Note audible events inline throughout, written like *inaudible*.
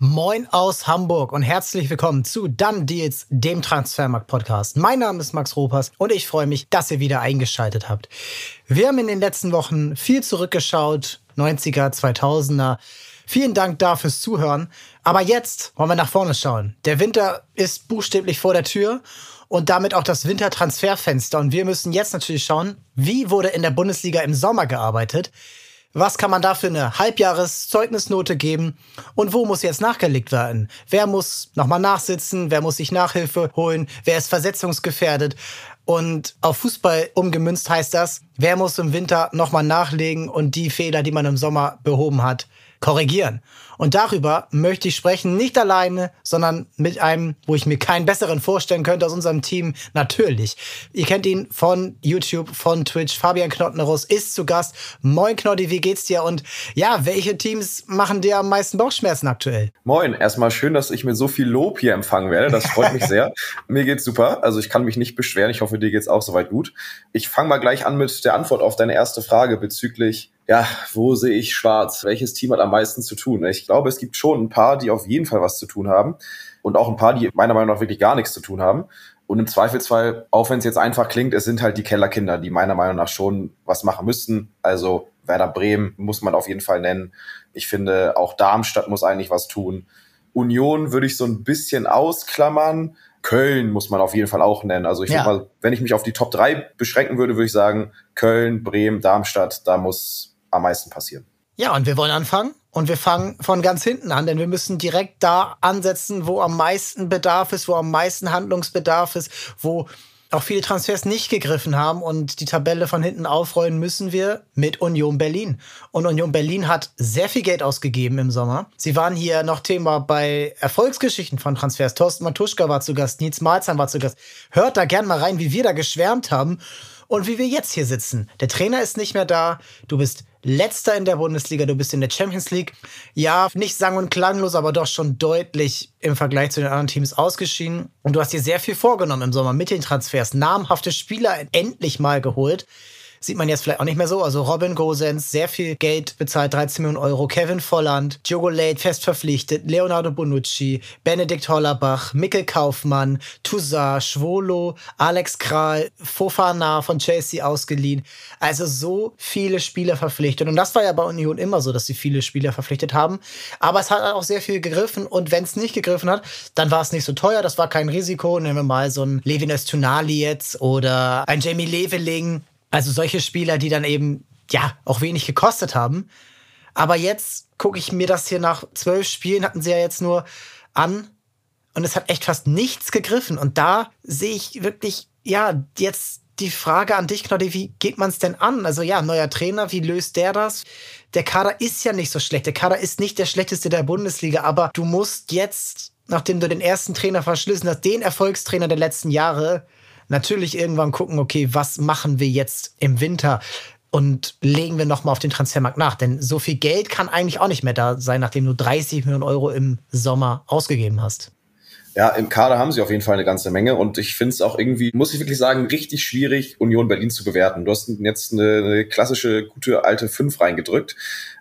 Moin aus Hamburg und herzlich willkommen zu Dann Deals, dem Transfermarkt-Podcast. Mein Name ist Max Ropers und ich freue mich, dass ihr wieder eingeschaltet habt. Wir haben in den letzten Wochen viel zurückgeschaut, 90er, 2000er. Vielen Dank da fürs Zuhören. Aber jetzt wollen wir nach vorne schauen. Der Winter ist buchstäblich vor der Tür und damit auch das Wintertransferfenster. Und wir müssen jetzt natürlich schauen, wie wurde in der Bundesliga im Sommer gearbeitet. Was kann man da für eine Halbjahreszeugnisnote geben? Und wo muss jetzt nachgelegt werden? Wer muss nochmal nachsitzen? Wer muss sich Nachhilfe holen? Wer ist versetzungsgefährdet? Und auf Fußball umgemünzt heißt das, wer muss im Winter nochmal nachlegen und die Fehler, die man im Sommer behoben hat, korrigieren. Und darüber möchte ich sprechen, nicht alleine, sondern mit einem, wo ich mir keinen besseren vorstellen könnte aus unserem Team. Natürlich. Ihr kennt ihn von YouTube, von Twitch. Fabian Knottenros ist zu Gast. Moin Knotti, wie geht's dir? Und ja, welche Teams machen dir am meisten Bauchschmerzen aktuell? Moin, erstmal schön, dass ich mit so viel Lob hier empfangen werde. Das freut mich sehr. *laughs* mir geht's super. Also ich kann mich nicht beschweren. Ich hoffe, dir geht's auch soweit gut. Ich fange mal gleich an mit der Antwort auf deine erste Frage bezüglich ja, wo sehe ich schwarz? Welches Team hat am meisten zu tun? Ich glaube, es gibt schon ein paar, die auf jeden Fall was zu tun haben und auch ein paar, die meiner Meinung nach wirklich gar nichts zu tun haben. Und im Zweifelsfall, auch wenn es jetzt einfach klingt, es sind halt die Kellerkinder, die meiner Meinung nach schon was machen müssten. Also Werder Bremen muss man auf jeden Fall nennen. Ich finde, auch Darmstadt muss eigentlich was tun. Union würde ich so ein bisschen ausklammern. Köln muss man auf jeden Fall auch nennen. Also ich ja. mal, wenn ich mich auf die Top 3 beschränken würde, würde ich sagen, Köln, Bremen, Darmstadt, da muss am meisten passieren. Ja, und wir wollen anfangen. Und wir fangen von ganz hinten an, denn wir müssen direkt da ansetzen, wo am meisten Bedarf ist, wo am meisten Handlungsbedarf ist, wo auch viele Transfers nicht gegriffen haben und die Tabelle von hinten aufrollen müssen wir mit Union Berlin. Und Union Berlin hat sehr viel Geld ausgegeben im Sommer. Sie waren hier noch Thema bei Erfolgsgeschichten von Transfers. Thorsten Matuschka war zu Gast, Nils Malzahn war zu Gast. Hört da gern mal rein, wie wir da geschwärmt haben und wie wir jetzt hier sitzen. Der Trainer ist nicht mehr da. Du bist letzter in der Bundesliga, du bist in der Champions League. Ja, nicht sang- und klanglos, aber doch schon deutlich im Vergleich zu den anderen Teams ausgeschieden. Und du hast dir sehr viel vorgenommen im Sommer mit den Transfers. Namhafte Spieler endlich mal geholt sieht man jetzt vielleicht auch nicht mehr so. Also Robin Gosens, sehr viel Geld bezahlt, 13 Millionen Euro. Kevin Volland, Diogo Late fest verpflichtet, Leonardo Bonucci, Benedikt Hollerbach, Mikkel Kaufmann, Toussaint, Schwolo, Alex Kral, Fofana von Chelsea ausgeliehen. Also so viele Spieler verpflichtet. Und das war ja bei Union immer so, dass sie viele Spieler verpflichtet haben. Aber es hat auch sehr viel gegriffen. Und wenn es nicht gegriffen hat, dann war es nicht so teuer. Das war kein Risiko. Nehmen wir mal so ein Levin Tunali jetzt oder ein Jamie Leveling. Also solche Spieler, die dann eben, ja, auch wenig gekostet haben. Aber jetzt gucke ich mir das hier nach zwölf Spielen, hatten sie ja jetzt nur an. Und es hat echt fast nichts gegriffen. Und da sehe ich wirklich, ja, jetzt die Frage an dich, Claudia, wie geht man es denn an? Also ja, neuer Trainer, wie löst der das? Der Kader ist ja nicht so schlecht. Der Kader ist nicht der schlechteste der Bundesliga, aber du musst jetzt, nachdem du den ersten Trainer verschlissen hast, den Erfolgstrainer der letzten Jahre, natürlich irgendwann gucken, okay, was machen wir jetzt im Winter? Und legen wir nochmal auf den Transfermarkt nach. Denn so viel Geld kann eigentlich auch nicht mehr da sein, nachdem du 30 Millionen Euro im Sommer ausgegeben hast. Ja, im Kader haben sie auf jeden Fall eine ganze Menge und ich finde es auch irgendwie, muss ich wirklich sagen, richtig schwierig, Union Berlin zu bewerten. Du hast jetzt eine, eine klassische, gute alte 5 reingedrückt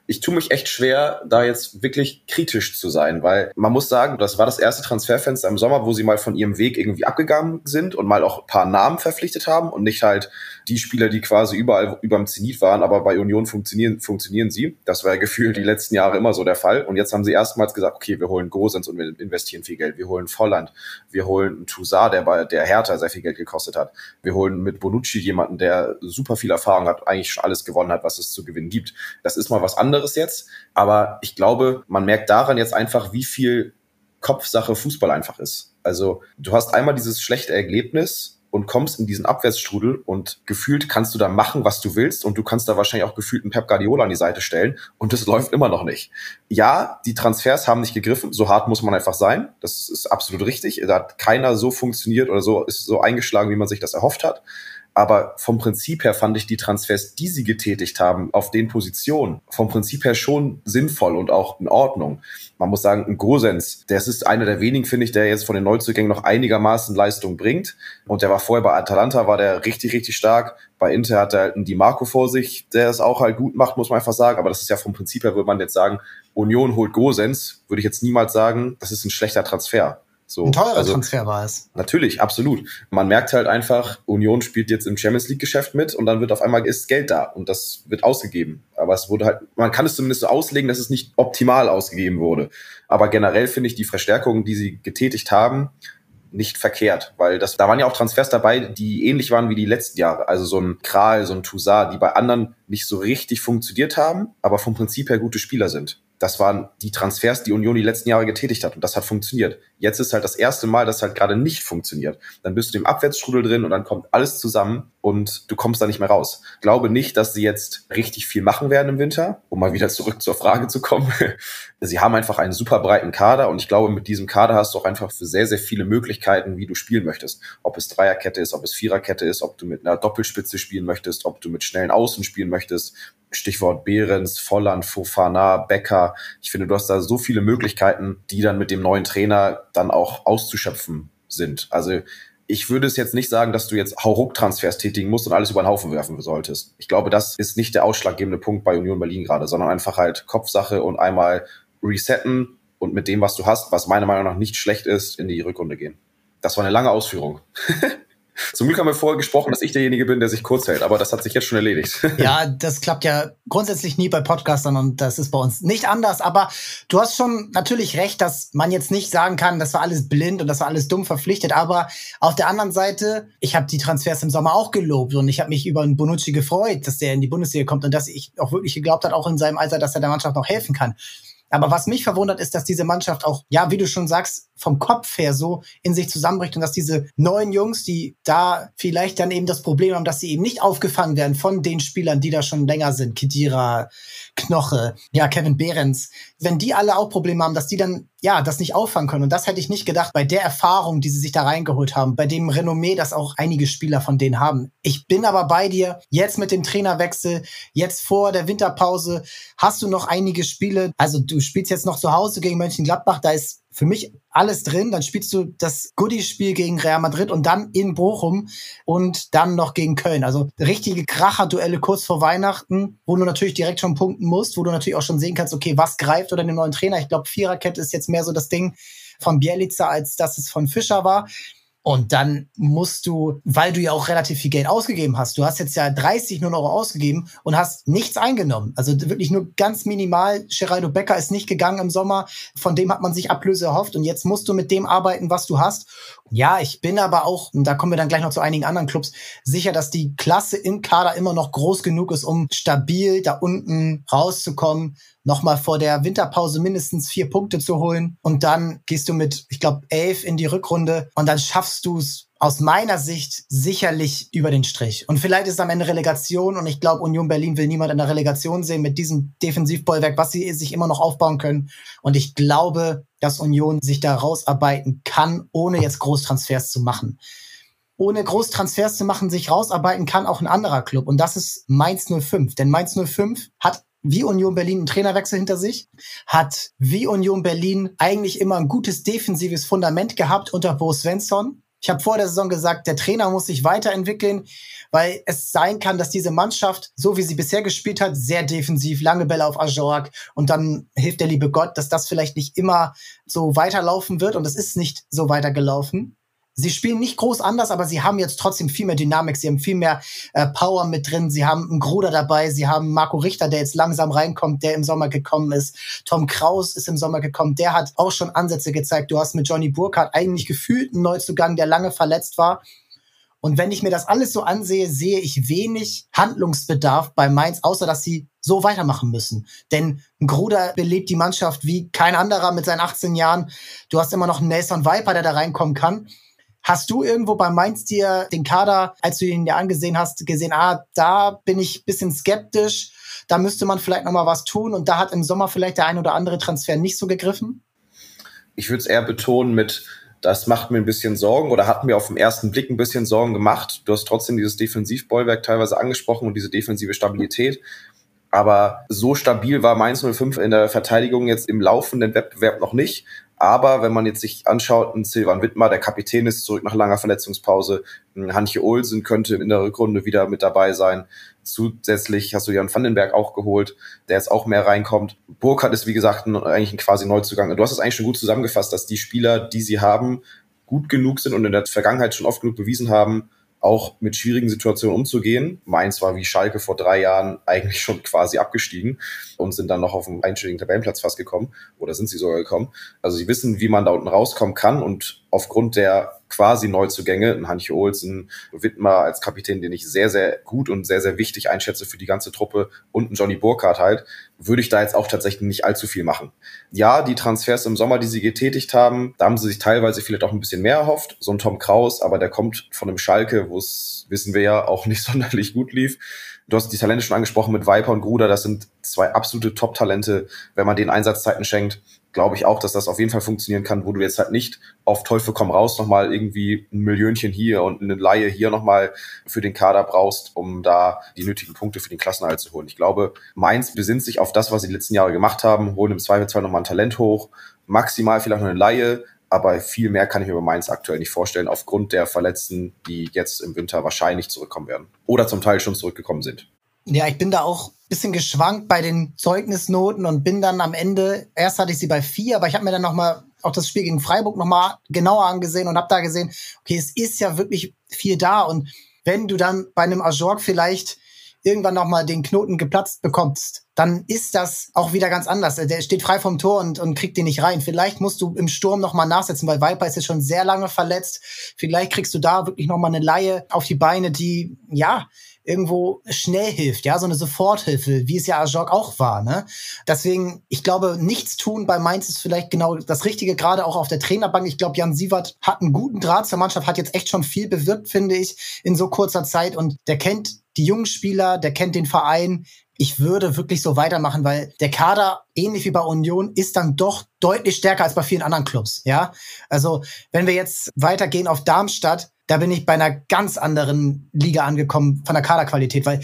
ich tue mich echt schwer, da jetzt wirklich kritisch zu sein, weil man muss sagen, das war das erste Transferfenster im Sommer, wo sie mal von ihrem Weg irgendwie abgegangen sind und mal auch ein paar Namen verpflichtet haben und nicht halt die Spieler, die quasi überall überm Zenit waren, aber bei Union funktionieren, funktionieren sie. Das war ja gefühlt die letzten Jahre immer so der Fall. Und jetzt haben sie erstmals gesagt, okay, wir holen Gosens und wir investieren viel Geld. Wir holen Volland. Wir holen Toussaint, der bei der Hertha sehr viel Geld gekostet hat. Wir holen mit Bonucci jemanden, der super viel Erfahrung hat, eigentlich schon alles gewonnen hat, was es zu gewinnen gibt. Das ist mal was anderes jetzt. Aber ich glaube, man merkt daran jetzt einfach, wie viel Kopfsache Fußball einfach ist. Also du hast einmal dieses schlechte Erlebnis und kommst in diesen Abwärtsstrudel und gefühlt kannst du da machen, was du willst und du kannst da wahrscheinlich auch gefühlt einen Pep Guardiola an die Seite stellen und es läuft immer noch nicht. Ja, die Transfers haben nicht gegriffen, so hart muss man einfach sein. Das ist absolut richtig. Da hat keiner so funktioniert oder so ist so eingeschlagen, wie man sich das erhofft hat. Aber vom Prinzip her fand ich die Transfers, die sie getätigt haben, auf den Positionen, vom Prinzip her schon sinnvoll und auch in Ordnung. Man muss sagen, ein Gosens, der ist einer der wenigen, finde ich, der jetzt von den Neuzugängen noch einigermaßen Leistung bringt. Und der war vorher bei Atalanta, war der richtig, richtig stark. Bei Inter hat er halt einen Di Marco vor sich, der es auch halt gut macht, muss man einfach sagen. Aber das ist ja vom Prinzip her, würde man jetzt sagen, Union holt Gosens, würde ich jetzt niemals sagen, das ist ein schlechter Transfer. So, Ein teurer also, Transfer war es. Natürlich, absolut. Man merkt halt einfach, Union spielt jetzt im Champions League Geschäft mit und dann wird auf einmal ist Geld da und das wird ausgegeben. Aber es wurde halt, man kann es zumindest so auslegen, dass es nicht optimal ausgegeben wurde. Aber generell finde ich die Verstärkungen, die sie getätigt haben, nicht verkehrt, weil das, da waren ja auch Transfers dabei, die ähnlich waren wie die letzten Jahre. Also so ein Kral, so ein Toussaint, die bei anderen nicht so richtig funktioniert haben, aber vom Prinzip her gute Spieler sind das waren die Transfers, die Union die letzten Jahre getätigt hat. Und das hat funktioniert. Jetzt ist halt das erste Mal, dass halt gerade nicht funktioniert. Dann bist du im Abwärtsstrudel drin und dann kommt alles zusammen und du kommst da nicht mehr raus. Glaube nicht, dass sie jetzt richtig viel machen werden im Winter, um mal wieder zurück zur Frage zu kommen. *laughs* sie haben einfach einen super breiten Kader und ich glaube, mit diesem Kader hast du auch einfach für sehr, sehr viele Möglichkeiten, wie du spielen möchtest. Ob es Dreierkette ist, ob es Viererkette ist, ob du mit einer Doppelspitze spielen möchtest, ob du mit schnellen Außen spielen möchtest. Stichwort Behrens, Volland, Fofana, Becker. Ich finde, du hast da so viele Möglichkeiten, die dann mit dem neuen Trainer dann auch auszuschöpfen sind. Also ich würde es jetzt nicht sagen, dass du jetzt Hauruck-Transfers tätigen musst und alles über den Haufen werfen solltest. Ich glaube, das ist nicht der ausschlaggebende Punkt bei Union Berlin gerade, sondern einfach halt Kopfsache und einmal resetten und mit dem, was du hast, was meiner Meinung nach nicht schlecht ist, in die Rückrunde gehen. Das war eine lange Ausführung. *laughs* Zum Glück haben wir vorher gesprochen, dass ich derjenige bin, der sich kurz hält, aber das hat sich jetzt schon erledigt. *laughs* Ja, das klappt ja grundsätzlich nie bei Podcastern und das ist bei uns nicht anders. Aber du hast schon natürlich recht, dass man jetzt nicht sagen kann, das war alles blind und das war alles dumm verpflichtet. Aber auf der anderen Seite, ich habe die Transfers im Sommer auch gelobt und ich habe mich über einen Bonucci gefreut, dass der in die Bundesliga kommt und dass ich auch wirklich geglaubt hat, auch in seinem Alter, dass er der Mannschaft noch helfen kann. Aber was mich verwundert, ist, dass diese Mannschaft auch, ja, wie du schon sagst, vom Kopf her so in sich zusammenbricht und dass diese neuen Jungs, die da vielleicht dann eben das Problem haben, dass sie eben nicht aufgefangen werden von den Spielern, die da schon länger sind, Kedira, Knoche, ja, Kevin Behrens, wenn die alle auch Probleme haben, dass die dann ja, das nicht auffangen können. Und das hätte ich nicht gedacht bei der Erfahrung, die sie sich da reingeholt haben, bei dem Renommee, das auch einige Spieler von denen haben. Ich bin aber bei dir. Jetzt mit dem Trainerwechsel, jetzt vor der Winterpause, hast du noch einige Spiele. Also du spielst jetzt noch zu Hause gegen Mönchengladbach. Da ist für mich alles drin. Dann spielst du das Goodie-Spiel gegen Real Madrid und dann in Bochum und dann noch gegen Köln. Also richtige Kracher-Duelle kurz vor Weihnachten, wo du natürlich direkt schon punkten musst, wo du natürlich auch schon sehen kannst, okay, was greift oder den neuen Trainer. Ich glaube, Viererkette ist jetzt mehr so das Ding von Bielica, als dass es von Fischer war. Und dann musst du, weil du ja auch relativ viel Geld ausgegeben hast, du hast jetzt ja 30 nur Euro ausgegeben und hast nichts eingenommen. Also wirklich nur ganz minimal. Geraldo Becker ist nicht gegangen im Sommer. Von dem hat man sich Ablöse erhofft. Und jetzt musst du mit dem arbeiten, was du hast. Ja, ich bin aber auch, und da kommen wir dann gleich noch zu einigen anderen Clubs, sicher, dass die Klasse im Kader immer noch groß genug ist, um stabil da unten rauszukommen nochmal vor der Winterpause mindestens vier Punkte zu holen. Und dann gehst du mit, ich glaube, elf in die Rückrunde und dann schaffst du es aus meiner Sicht sicherlich über den Strich. Und vielleicht ist am Ende Relegation und ich glaube, Union Berlin will niemand in der Relegation sehen mit diesem Defensivbollwerk, was sie sich immer noch aufbauen können. Und ich glaube, dass Union sich da rausarbeiten kann, ohne jetzt Großtransfers zu machen ohne Großtransfers zu machen, sich rausarbeiten kann auch ein anderer Club. Und das ist Mainz 05. Denn Mainz 05 hat wie Union Berlin einen Trainerwechsel hinter sich, hat wie Union Berlin eigentlich immer ein gutes defensives Fundament gehabt unter Bo Svensson. Ich habe vor der Saison gesagt, der Trainer muss sich weiterentwickeln, weil es sein kann, dass diese Mannschaft, so wie sie bisher gespielt hat, sehr defensiv, lange Bälle auf Ajorg und dann hilft der liebe Gott, dass das vielleicht nicht immer so weiterlaufen wird und es ist nicht so weitergelaufen. Sie spielen nicht groß anders, aber sie haben jetzt trotzdem viel mehr Dynamik, sie haben viel mehr äh, Power mit drin, sie haben einen Gruder dabei, sie haben Marco Richter, der jetzt langsam reinkommt, der im Sommer gekommen ist. Tom Kraus ist im Sommer gekommen, der hat auch schon Ansätze gezeigt. Du hast mit Johnny Burkhardt eigentlich gefühlt einen Neuzugang, der lange verletzt war. Und wenn ich mir das alles so ansehe, sehe ich wenig Handlungsbedarf bei Mainz, außer dass sie so weitermachen müssen. Denn ein Gruder belebt die Mannschaft wie kein anderer mit seinen 18 Jahren. Du hast immer noch einen Nelson Viper, der da reinkommen kann. Hast du irgendwo bei Mainz dir den Kader, als du ihn dir angesehen hast, gesehen, ah, da bin ich bisschen skeptisch, da müsste man vielleicht noch mal was tun und da hat im Sommer vielleicht der ein oder andere Transfer nicht so gegriffen? Ich würde es eher betonen mit Das macht mir ein bisschen Sorgen oder hat mir auf den ersten Blick ein bisschen Sorgen gemacht. Du hast trotzdem dieses Defensivbollwerk teilweise angesprochen und diese defensive Stabilität. Aber so stabil war Mainz 05 in der Verteidigung jetzt im laufenden Wettbewerb noch nicht. Aber wenn man jetzt sich anschaut, ein Silvan Wittmer, der Kapitän ist zurück nach langer Verletzungspause. Ein Hanche Olsen könnte in der Rückrunde wieder mit dabei sein. Zusätzlich hast du Jan Vandenberg auch geholt, der jetzt auch mehr reinkommt. Burkhardt ist, wie gesagt, ein, eigentlich ein quasi Neuzugang. Du hast es eigentlich schon gut zusammengefasst, dass die Spieler, die sie haben, gut genug sind und in der Vergangenheit schon oft genug bewiesen haben, auch mit schwierigen Situationen umzugehen. Mainz war wie Schalke vor drei Jahren eigentlich schon quasi abgestiegen und sind dann noch auf einen einstelligen Tabellenplatz fast gekommen oder sind sie sogar gekommen. Also sie wissen, wie man da unten rauskommen kann und aufgrund der quasi Neuzugänge, ein Hanche Olsen, Wittmer als Kapitän, den ich sehr, sehr gut und sehr, sehr wichtig einschätze für die ganze Truppe und ein Johnny Burkhardt halt, würde ich da jetzt auch tatsächlich nicht allzu viel machen. Ja, die Transfers im Sommer, die sie getätigt haben, da haben sie sich teilweise vielleicht auch ein bisschen mehr erhofft. So ein Tom Kraus, aber der kommt von einem Schalke, wo es, wissen wir ja, auch nicht *laughs* sonderlich gut lief. Du hast die Talente schon angesprochen mit Viper und Gruder. Das sind zwei absolute Top-Talente, wenn man den Einsatzzeiten schenkt glaube ich auch, dass das auf jeden Fall funktionieren kann, wo du jetzt halt nicht auf Teufel komm raus nochmal irgendwie ein Millionchen hier und eine Laie hier nochmal für den Kader brauchst, um da die nötigen Punkte für den Klassenerhalt zu holen. Ich glaube, Mainz besinnt sich auf das, was sie die letzten Jahre gemacht haben, holen im Zweifelsfall nochmal ein Talent hoch, maximal vielleicht noch eine Laie, aber viel mehr kann ich mir bei Mainz aktuell nicht vorstellen, aufgrund der Verletzten, die jetzt im Winter wahrscheinlich zurückkommen werden oder zum Teil schon zurückgekommen sind. Ja, ich bin da auch bisschen geschwankt bei den Zeugnisnoten und bin dann am Ende, erst hatte ich sie bei vier, aber ich habe mir dann nochmal auch das Spiel gegen Freiburg nochmal genauer angesehen und habe da gesehen, okay, es ist ja wirklich viel da und wenn du dann bei einem Ajorg vielleicht irgendwann nochmal den Knoten geplatzt bekommst, dann ist das auch wieder ganz anders. Der steht frei vom Tor und, und kriegt den nicht rein. Vielleicht musst du im Sturm nochmal nachsetzen, weil Viper ist jetzt schon sehr lange verletzt. Vielleicht kriegst du da wirklich nochmal eine Laie auf die Beine, die, ja, irgendwo schnell hilft, ja, so eine Soforthilfe, wie es ja Ajok auch war, ne? Deswegen, ich glaube, nichts tun bei Mainz ist vielleicht genau das Richtige, gerade auch auf der Trainerbank. Ich glaube, Jan Sievert hat einen guten Draht zur Mannschaft, hat jetzt echt schon viel bewirkt, finde ich, in so kurzer Zeit und der kennt die jungen Spieler, der kennt den Verein. Ich würde wirklich so weitermachen, weil der Kader, ähnlich wie bei Union, ist dann doch deutlich stärker als bei vielen anderen Clubs, ja? Also, wenn wir jetzt weitergehen auf Darmstadt, da bin ich bei einer ganz anderen Liga angekommen von der Kaderqualität, weil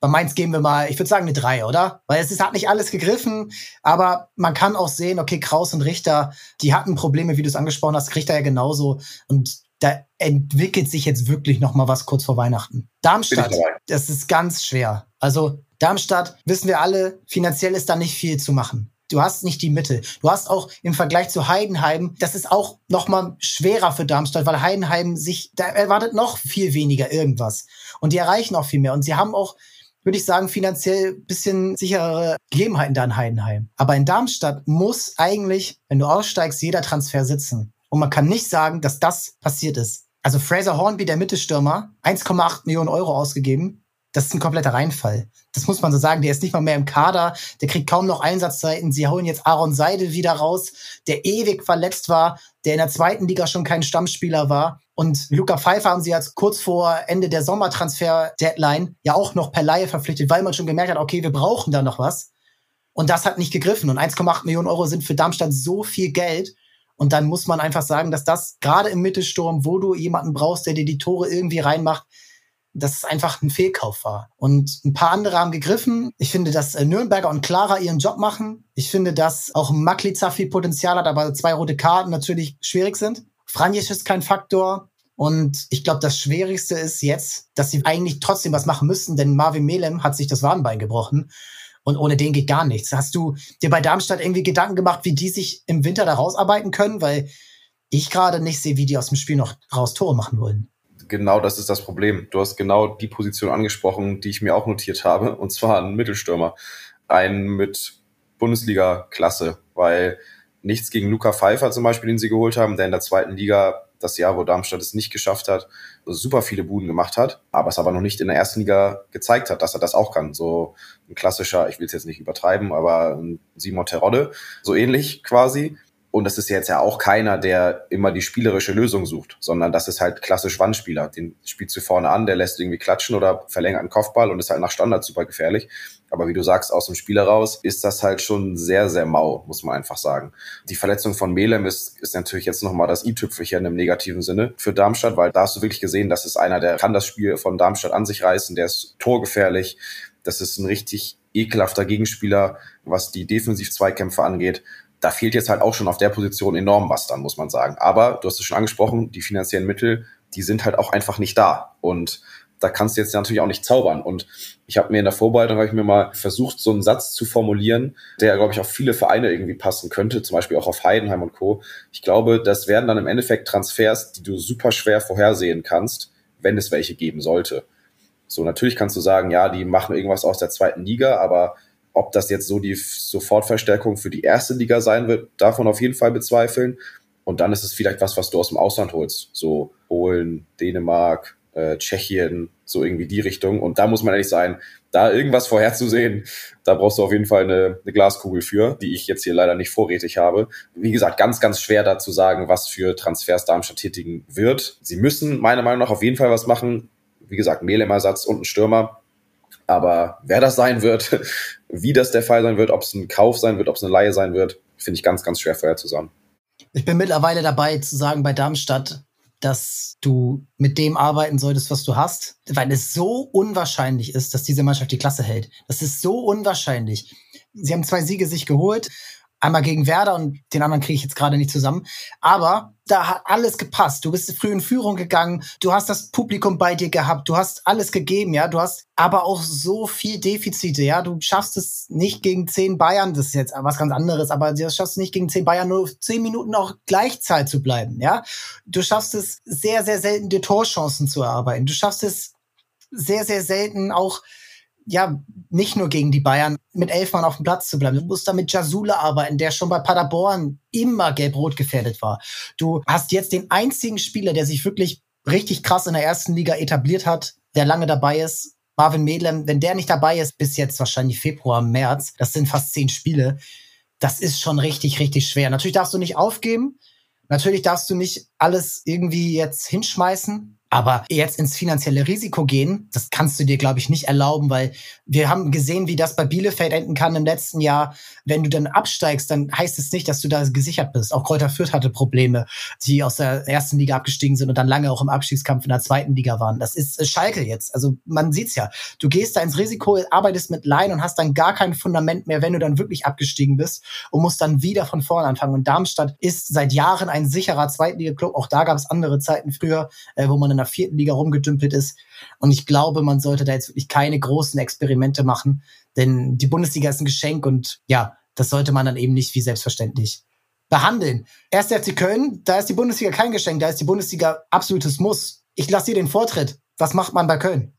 bei Mainz geben wir mal, ich würde sagen, eine drei, oder? Weil es ist, hat nicht alles gegriffen, aber man kann auch sehen, okay, Kraus und Richter, die hatten Probleme, wie du es angesprochen hast, Richter ja genauso. Und da entwickelt sich jetzt wirklich noch mal was kurz vor Weihnachten. Darmstadt, das ist ganz schwer. Also Darmstadt, wissen wir alle, finanziell ist da nicht viel zu machen. Du hast nicht die Mitte. Du hast auch im Vergleich zu Heidenheim, das ist auch noch mal schwerer für Darmstadt, weil Heidenheim sich, da erwartet noch viel weniger irgendwas. Und die erreichen auch viel mehr. Und sie haben auch, würde ich sagen, finanziell bisschen sicherere Gegebenheiten da in Heidenheim. Aber in Darmstadt muss eigentlich, wenn du aussteigst, jeder Transfer sitzen. Und man kann nicht sagen, dass das passiert ist. Also Fraser Hornby, der Mittelstürmer, 1,8 Millionen Euro ausgegeben das ist ein kompletter Reinfall. Das muss man so sagen. Der ist nicht mal mehr im Kader. Der kriegt kaum noch Einsatzzeiten. Sie holen jetzt Aaron Seidel wieder raus, der ewig verletzt war, der in der zweiten Liga schon kein Stammspieler war. Und Luca Pfeiffer haben sie jetzt kurz vor Ende der Sommertransfer-Deadline ja auch noch per Laie verpflichtet, weil man schon gemerkt hat, okay, wir brauchen da noch was. Und das hat nicht gegriffen. Und 1,8 Millionen Euro sind für Darmstadt so viel Geld. Und dann muss man einfach sagen, dass das gerade im Mittelsturm, wo du jemanden brauchst, der dir die Tore irgendwie reinmacht, dass es einfach ein Fehlkauf war. Und ein paar andere haben gegriffen. Ich finde, dass äh, Nürnberger und Clara ihren Job machen. Ich finde, dass auch Maklica viel Potenzial hat, aber zwei rote Karten natürlich schwierig sind. Franjes ist kein Faktor. Und ich glaube, das Schwierigste ist jetzt, dass sie eigentlich trotzdem was machen müssen, denn Marvin Melem hat sich das Wadenbein gebrochen. Und ohne den geht gar nichts. Hast du dir bei Darmstadt irgendwie Gedanken gemacht, wie die sich im Winter da rausarbeiten können? Weil ich gerade nicht sehe, wie die aus dem Spiel noch raus Tore machen wollen genau das ist das Problem. Du hast genau die Position angesprochen, die ich mir auch notiert habe, und zwar einen Mittelstürmer. Einen mit Bundesliga-Klasse, weil nichts gegen Luca Pfeiffer zum Beispiel, den sie geholt haben, der in der zweiten Liga das Jahr, wo Darmstadt es nicht geschafft hat, super viele Buden gemacht hat, aber es aber noch nicht in der ersten Liga gezeigt hat, dass er das auch kann. So ein klassischer, ich will es jetzt nicht übertreiben, aber Simon Terodde, so ähnlich quasi. Und das ist jetzt ja auch keiner, der immer die spielerische Lösung sucht, sondern das ist halt klassisch Wandspieler. Den spielst du vorne an, der lässt irgendwie klatschen oder verlängert einen Kopfball und ist halt nach Standard super gefährlich. Aber wie du sagst, aus dem Spiel heraus ist das halt schon sehr, sehr mau, muss man einfach sagen. Die Verletzung von Melem ist, ist natürlich jetzt nochmal das i-Tüpfelchen im negativen Sinne für Darmstadt, weil da hast du wirklich gesehen, das ist einer, der kann das Spiel von Darmstadt an sich reißen, der ist torgefährlich. Das ist ein richtig ekelhafter Gegenspieler, was die Defensiv-Zweikämpfe angeht da fehlt jetzt halt auch schon auf der Position enorm was dann, muss man sagen. Aber du hast es schon angesprochen, die finanziellen Mittel, die sind halt auch einfach nicht da. Und da kannst du jetzt natürlich auch nicht zaubern. Und ich habe mir in der Vorbereitung, habe ich mir mal versucht, so einen Satz zu formulieren, der, glaube ich, auf viele Vereine irgendwie passen könnte, zum Beispiel auch auf Heidenheim und Co. Ich glaube, das werden dann im Endeffekt Transfers, die du super schwer vorhersehen kannst, wenn es welche geben sollte. So, natürlich kannst du sagen, ja, die machen irgendwas aus der zweiten Liga, aber ob das jetzt so die Sofortverstärkung für die erste Liga sein wird, davon auf jeden Fall bezweifeln. Und dann ist es vielleicht was, was du aus dem Ausland holst. So Polen, Dänemark, äh, Tschechien, so irgendwie die Richtung. Und da muss man ehrlich sein, da irgendwas vorherzusehen, da brauchst du auf jeden Fall eine, eine Glaskugel für, die ich jetzt hier leider nicht vorrätig habe. Wie gesagt, ganz, ganz schwer da zu sagen, was für Transfers Darmstadt tätigen wird. Sie müssen meiner Meinung nach auf jeden Fall was machen. Wie gesagt, Mehlemersatz und ein Stürmer aber wer das sein wird, *laughs* wie das der Fall sein wird, ob es ein Kauf sein wird, ob es eine Laie sein wird, finde ich ganz, ganz schwer vorherzusagen. Ich bin mittlerweile dabei zu sagen bei Darmstadt, dass du mit dem arbeiten solltest, was du hast, weil es so unwahrscheinlich ist, dass diese Mannschaft die Klasse hält. Das ist so unwahrscheinlich. Sie haben zwei Siege sich geholt Einmal gegen Werder und den anderen kriege ich jetzt gerade nicht zusammen. Aber da hat alles gepasst. Du bist früh in Führung gegangen. Du hast das Publikum bei dir gehabt. Du hast alles gegeben, ja. Du hast aber auch so viel Defizite, ja. Du schaffst es nicht gegen zehn Bayern. Das ist jetzt was ganz anderes. Aber du schaffst es nicht gegen zehn Bayern nur zehn Minuten auch Gleichzeit zu bleiben, ja. Du schaffst es sehr, sehr selten, dir Torchancen zu erarbeiten. Du schaffst es sehr, sehr selten auch ja, nicht nur gegen die Bayern, mit elf Mann auf dem Platz zu bleiben. Du musst da mit Jasula arbeiten, der schon bei Paderborn immer gelb-rot gefährdet war. Du hast jetzt den einzigen Spieler, der sich wirklich richtig krass in der ersten Liga etabliert hat, der lange dabei ist. Marvin Medlem, wenn der nicht dabei ist, bis jetzt wahrscheinlich Februar, März, das sind fast zehn Spiele. Das ist schon richtig, richtig schwer. Natürlich darfst du nicht aufgeben. Natürlich darfst du nicht alles irgendwie jetzt hinschmeißen. Aber jetzt ins finanzielle Risiko gehen, das kannst du dir, glaube ich, nicht erlauben, weil wir haben gesehen, wie das bei Bielefeld enden kann im letzten Jahr. Wenn du dann absteigst, dann heißt es nicht, dass du da gesichert bist. Auch Kräuter Fürth hatte Probleme, die aus der ersten Liga abgestiegen sind und dann lange auch im Abstiegskampf in der zweiten Liga waren. Das ist äh, Schalke jetzt. Also man sieht's ja. Du gehst da ins Risiko, arbeitest mit Laien und hast dann gar kein Fundament mehr, wenn du dann wirklich abgestiegen bist und musst dann wieder von vorne anfangen. Und Darmstadt ist seit Jahren ein sicherer Zweitliga-Club. Auch da gab es andere Zeiten früher, äh, wo man in der vierten Liga rumgedümpelt ist. Und ich glaube, man sollte da jetzt wirklich keine großen Experimente machen, denn die Bundesliga ist ein Geschenk und ja, das sollte man dann eben nicht wie selbstverständlich behandeln. Erst FC Köln, da ist die Bundesliga kein Geschenk, da ist die Bundesliga absolutes Muss. Ich lasse dir den Vortritt. Was macht man bei Köln?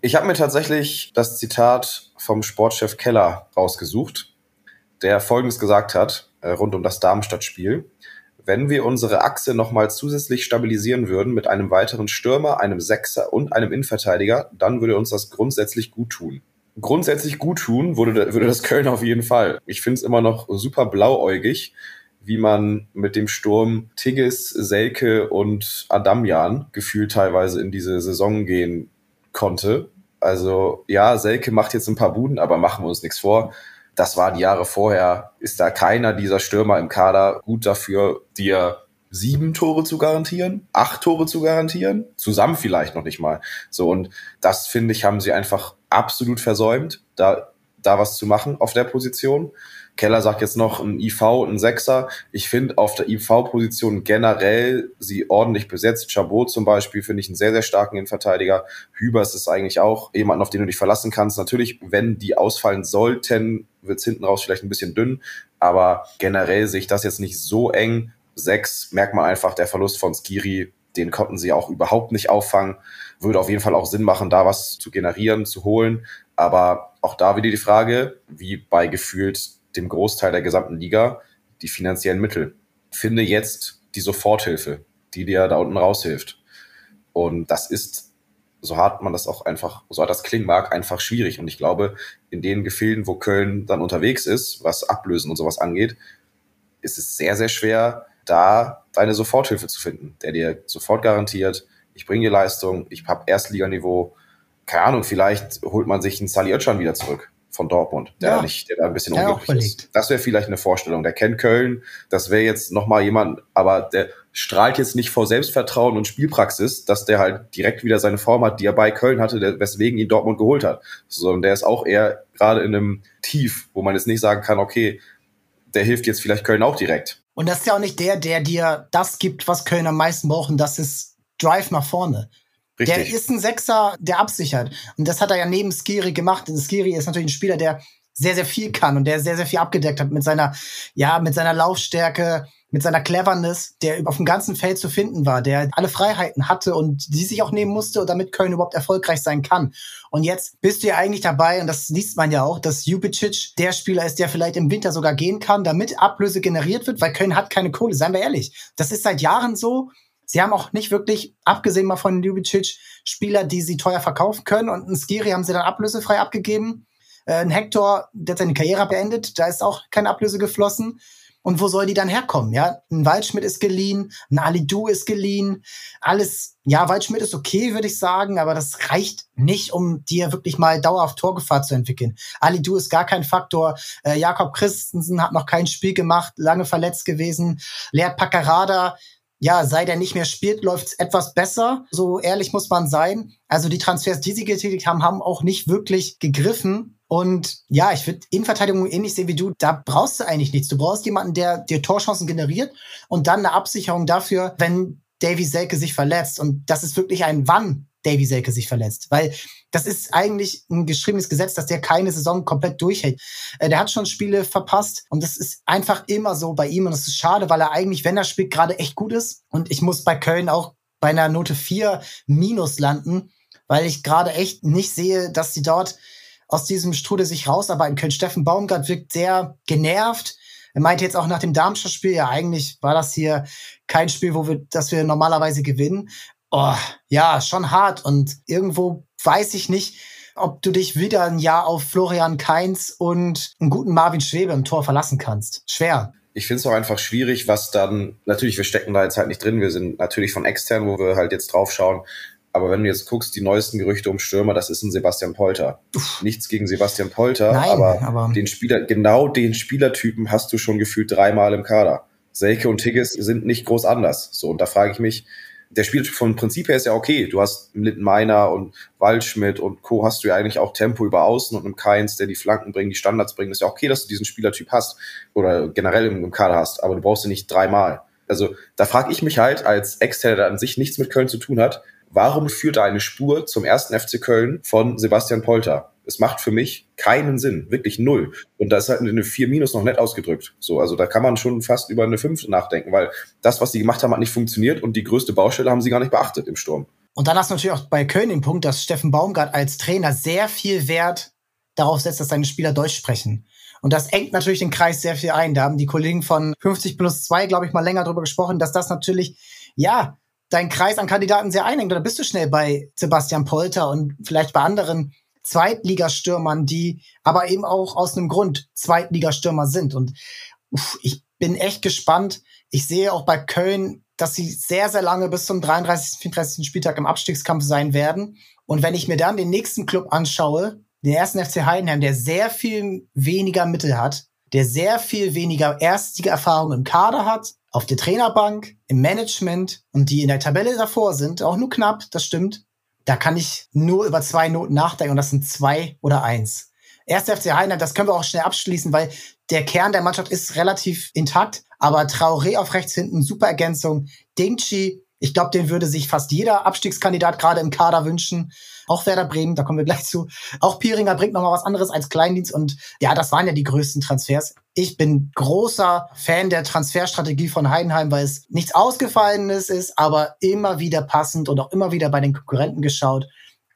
Ich habe mir tatsächlich das Zitat vom Sportchef Keller rausgesucht, der Folgendes gesagt hat äh, rund um das Darmstadt-Spiel wenn wir unsere Achse nochmal zusätzlich stabilisieren würden mit einem weiteren Stürmer, einem Sechser und einem Innenverteidiger, dann würde uns das grundsätzlich gut tun. Grundsätzlich gut tun würde, würde das Köln auf jeden Fall. Ich finde es immer noch super blauäugig, wie man mit dem Sturm Tigges, Selke und Adamjan gefühlt teilweise in diese Saison gehen konnte. Also ja, Selke macht jetzt ein paar Buden, aber machen wir uns nichts vor das war die Jahre vorher, ist da keiner dieser Stürmer im Kader gut dafür, dir sieben Tore zu garantieren, acht Tore zu garantieren, zusammen vielleicht noch nicht mal. So, und das finde ich, haben sie einfach absolut versäumt, da, da was zu machen auf der Position. Keller sagt jetzt noch ein IV, ein Sechser. Ich finde auf der IV-Position generell sie ordentlich besetzt. Chabot zum Beispiel finde ich einen sehr, sehr starken Innenverteidiger. Hübers ist eigentlich auch jemand, auf den du dich verlassen kannst. Natürlich, wenn die ausfallen sollten, wird es hinten raus vielleicht ein bisschen dünn. Aber generell sehe ich das jetzt nicht so eng. Sechs merkt man einfach, der Verlust von Skiri, den konnten sie auch überhaupt nicht auffangen. Würde auf jeden Fall auch Sinn machen, da was zu generieren, zu holen. Aber auch da wieder die Frage, wie bei gefühlt dem Großteil der gesamten Liga die finanziellen Mittel. Finde jetzt die Soforthilfe, die dir da unten raushilft. Und das ist, so hart man das auch einfach, so hart das klingen mag, einfach schwierig. Und ich glaube, in den Gefilden, wo Köln dann unterwegs ist, was Ablösen und sowas angeht, ist es sehr, sehr schwer, da deine Soforthilfe zu finden, der dir sofort garantiert, ich bringe dir Leistung, ich habe Erstliganiveau, keine Ahnung, vielleicht holt man sich einen Sali Özcan wieder zurück von Dortmund, der, ja. nicht, der da ein bisschen der unglücklich ist. Das wäre vielleicht eine Vorstellung. Der kennt Köln, das wäre jetzt nochmal jemand, aber der strahlt jetzt nicht vor Selbstvertrauen und Spielpraxis, dass der halt direkt wieder seine Form hat, die er bei Köln hatte, der, weswegen ihn Dortmund geholt hat. Sondern der ist auch eher gerade in einem Tief, wo man jetzt nicht sagen kann, okay, der hilft jetzt vielleicht Köln auch direkt. Und das ist ja auch nicht der, der dir das gibt, was Köln am meisten brauchen. Das ist Drive nach vorne. Richtig. Der ist ein Sechser, der absichert. Und das hat er ja neben Skiri gemacht. Und Skiri ist natürlich ein Spieler, der sehr, sehr viel kann und der sehr, sehr viel abgedeckt hat mit seiner, ja, mit seiner Laufstärke, mit seiner Cleverness, der auf dem ganzen Feld zu finden war, der alle Freiheiten hatte und die sich auch nehmen musste, damit Köln überhaupt erfolgreich sein kann. Und jetzt bist du ja eigentlich dabei, und das liest man ja auch, dass Jubicic der Spieler ist, der vielleicht im Winter sogar gehen kann, damit Ablöse generiert wird, weil Köln hat keine Kohle, seien wir ehrlich. Das ist seit Jahren so. Sie haben auch nicht wirklich, abgesehen mal von Ljubicic, Spieler, die sie teuer verkaufen können. Und ein Skiri haben sie dann ablösefrei abgegeben. Äh, ein Hector, der hat seine Karriere beendet, da ist auch keine Ablöse geflossen. Und wo soll die dann herkommen? Ja, ein Waldschmidt ist geliehen, ein Alidu ist geliehen. Alles, ja, Waldschmidt ist okay, würde ich sagen, aber das reicht nicht, um dir wirklich mal dauerhaft Torgefahr zu entwickeln. Alidu ist gar kein Faktor. Äh, Jakob Christensen hat noch kein Spiel gemacht, lange verletzt gewesen. Leert Paccarada, ja, seit er nicht mehr spielt, läuft es etwas besser. So ehrlich muss man sein. Also die Transfers, die sie getätigt haben, haben auch nicht wirklich gegriffen. Und ja, ich würde Innenverteidigung ähnlich sehen wie du. Da brauchst du eigentlich nichts. Du brauchst jemanden, der dir Torchancen generiert und dann eine Absicherung dafür, wenn Davy Selke sich verletzt. Und das ist wirklich ein Wann Davy Selke sich verletzt. Weil das ist eigentlich ein geschriebenes Gesetz, dass der keine Saison komplett durchhält. Äh, der hat schon Spiele verpasst und das ist einfach immer so bei ihm und das ist schade, weil er eigentlich, wenn er spielt, gerade echt gut ist. Und ich muss bei Köln auch bei einer Note 4 minus landen, weil ich gerade echt nicht sehe, dass sie dort aus diesem Strudel sich rausarbeiten können. Steffen Baumgart wirkt sehr genervt. Er meinte jetzt auch nach dem Darmstadt-Spiel, ja, eigentlich war das hier kein Spiel, wo wir, das wir normalerweise gewinnen oh, ja, schon hart. Und irgendwo weiß ich nicht, ob du dich wieder ein Jahr auf Florian Kainz und einen guten Marvin Schwebe im Tor verlassen kannst. Schwer. Ich finde es auch einfach schwierig, was dann, natürlich, wir stecken da jetzt halt nicht drin, wir sind natürlich von extern, wo wir halt jetzt drauf schauen. Aber wenn du jetzt guckst, die neuesten Gerüchte um Stürmer, das ist ein Sebastian Polter. Uff. Nichts gegen Sebastian Polter, Nein, aber, aber, den Spieler, genau den Spielertypen hast du schon gefühlt dreimal im Kader. Selke und Tigges sind nicht groß anders. So, und da frage ich mich, der spielt vom Prinzip her ist ja okay. Du hast Litten Meiner und Waldschmidt und Co. hast du ja eigentlich auch Tempo über Außen und im Keins, der die Flanken bringt, die Standards bringt. Ist ja okay, dass du diesen Spielertyp hast oder generell im, Kader hast, aber du brauchst ihn nicht dreimal. Also da frage ich mich halt als Externer, der an sich nichts mit Köln zu tun hat, warum führt da eine Spur zum ersten FC Köln von Sebastian Polter? Es macht für mich keinen Sinn, wirklich null. Und da ist halt eine 4 minus noch nett ausgedrückt. So, also da kann man schon fast über eine 5 nachdenken, weil das, was sie gemacht haben, hat nicht funktioniert und die größte Baustelle haben sie gar nicht beachtet im Sturm. Und dann hast du natürlich auch bei Köln den Punkt, dass Steffen Baumgart als Trainer sehr viel Wert darauf setzt, dass seine Spieler Deutsch sprechen. Und das engt natürlich den Kreis sehr viel ein. Da haben die Kollegen von 50 plus 2, glaube ich, mal länger drüber gesprochen, dass das natürlich, ja, dein Kreis an Kandidaten sehr einengt. Oder bist du schnell bei Sebastian Polter und vielleicht bei anderen Zweitligastürmern, die aber eben auch aus einem Grund Zweitligastürmer sind. Und uff, ich bin echt gespannt. Ich sehe auch bei Köln, dass sie sehr, sehr lange bis zum 33., 34. Spieltag im Abstiegskampf sein werden. Und wenn ich mir dann den nächsten Club anschaue, den ersten FC Heidenheim, der sehr viel weniger Mittel hat, der sehr viel weniger erstige Erfahrung im Kader hat, auf der Trainerbank, im Management und die in der Tabelle davor sind, auch nur knapp, das stimmt, da kann ich nur über zwei Noten nachdenken und das sind zwei oder eins. Erster FC Heidenheim, das können wir auch schnell abschließen, weil der Kern der Mannschaft ist relativ intakt, aber Traoré auf rechts hinten, super Ergänzung. Dingchi, ich glaube, den würde sich fast jeder Abstiegskandidat gerade im Kader wünschen. Auch Werder Bremen, da kommen wir gleich zu. Auch Pieringer bringt noch mal was anderes als Kleindienst und ja, das waren ja die größten Transfers. Ich bin großer Fan der Transferstrategie von Heidenheim, weil es nichts Ausgefallenes ist, aber immer wieder passend und auch immer wieder bei den Konkurrenten geschaut.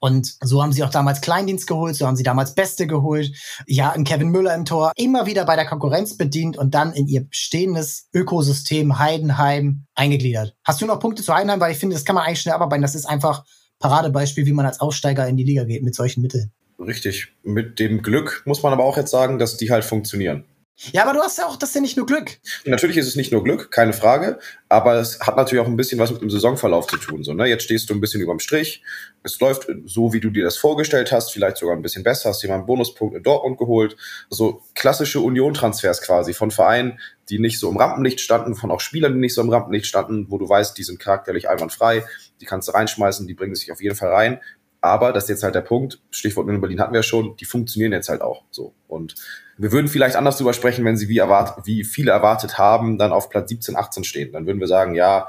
Und so haben sie auch damals Kleindienst geholt, so haben sie damals Beste geholt. Ja, ein Kevin Müller im Tor, immer wieder bei der Konkurrenz bedient und dann in ihr bestehendes Ökosystem Heidenheim eingegliedert. Hast du noch Punkte zu Heidenheim? Weil ich finde, das kann man eigentlich schnell abarbeiten. Das ist einfach Paradebeispiel, wie man als Aufsteiger in die Liga geht mit solchen Mitteln. Richtig. Mit dem Glück muss man aber auch jetzt sagen, dass die halt funktionieren. Ja, aber du hast ja auch, das ist ja nicht nur Glück. Natürlich ist es nicht nur Glück, keine Frage, aber es hat natürlich auch ein bisschen was mit dem Saisonverlauf zu tun. So, ne? Jetzt stehst du ein bisschen überm Strich, es läuft so, wie du dir das vorgestellt hast, vielleicht sogar ein bisschen besser, hast einen Bonuspunkt in Dortmund geholt. So klassische Union-Transfers quasi von Vereinen, die nicht so im Rampenlicht standen, von auch Spielern, die nicht so im Rampenlicht standen, wo du weißt, die sind charakterlich einwandfrei, die kannst du reinschmeißen, die bringen sich auf jeden Fall rein. Aber das ist jetzt halt der Punkt, Stichwort in Berlin hatten wir ja schon, die funktionieren jetzt halt auch so. Und wir würden vielleicht anders drüber sprechen, wenn sie wie erwartet, wie viele erwartet haben, dann auf Platz 17, 18 stehen. Dann würden wir sagen, ja,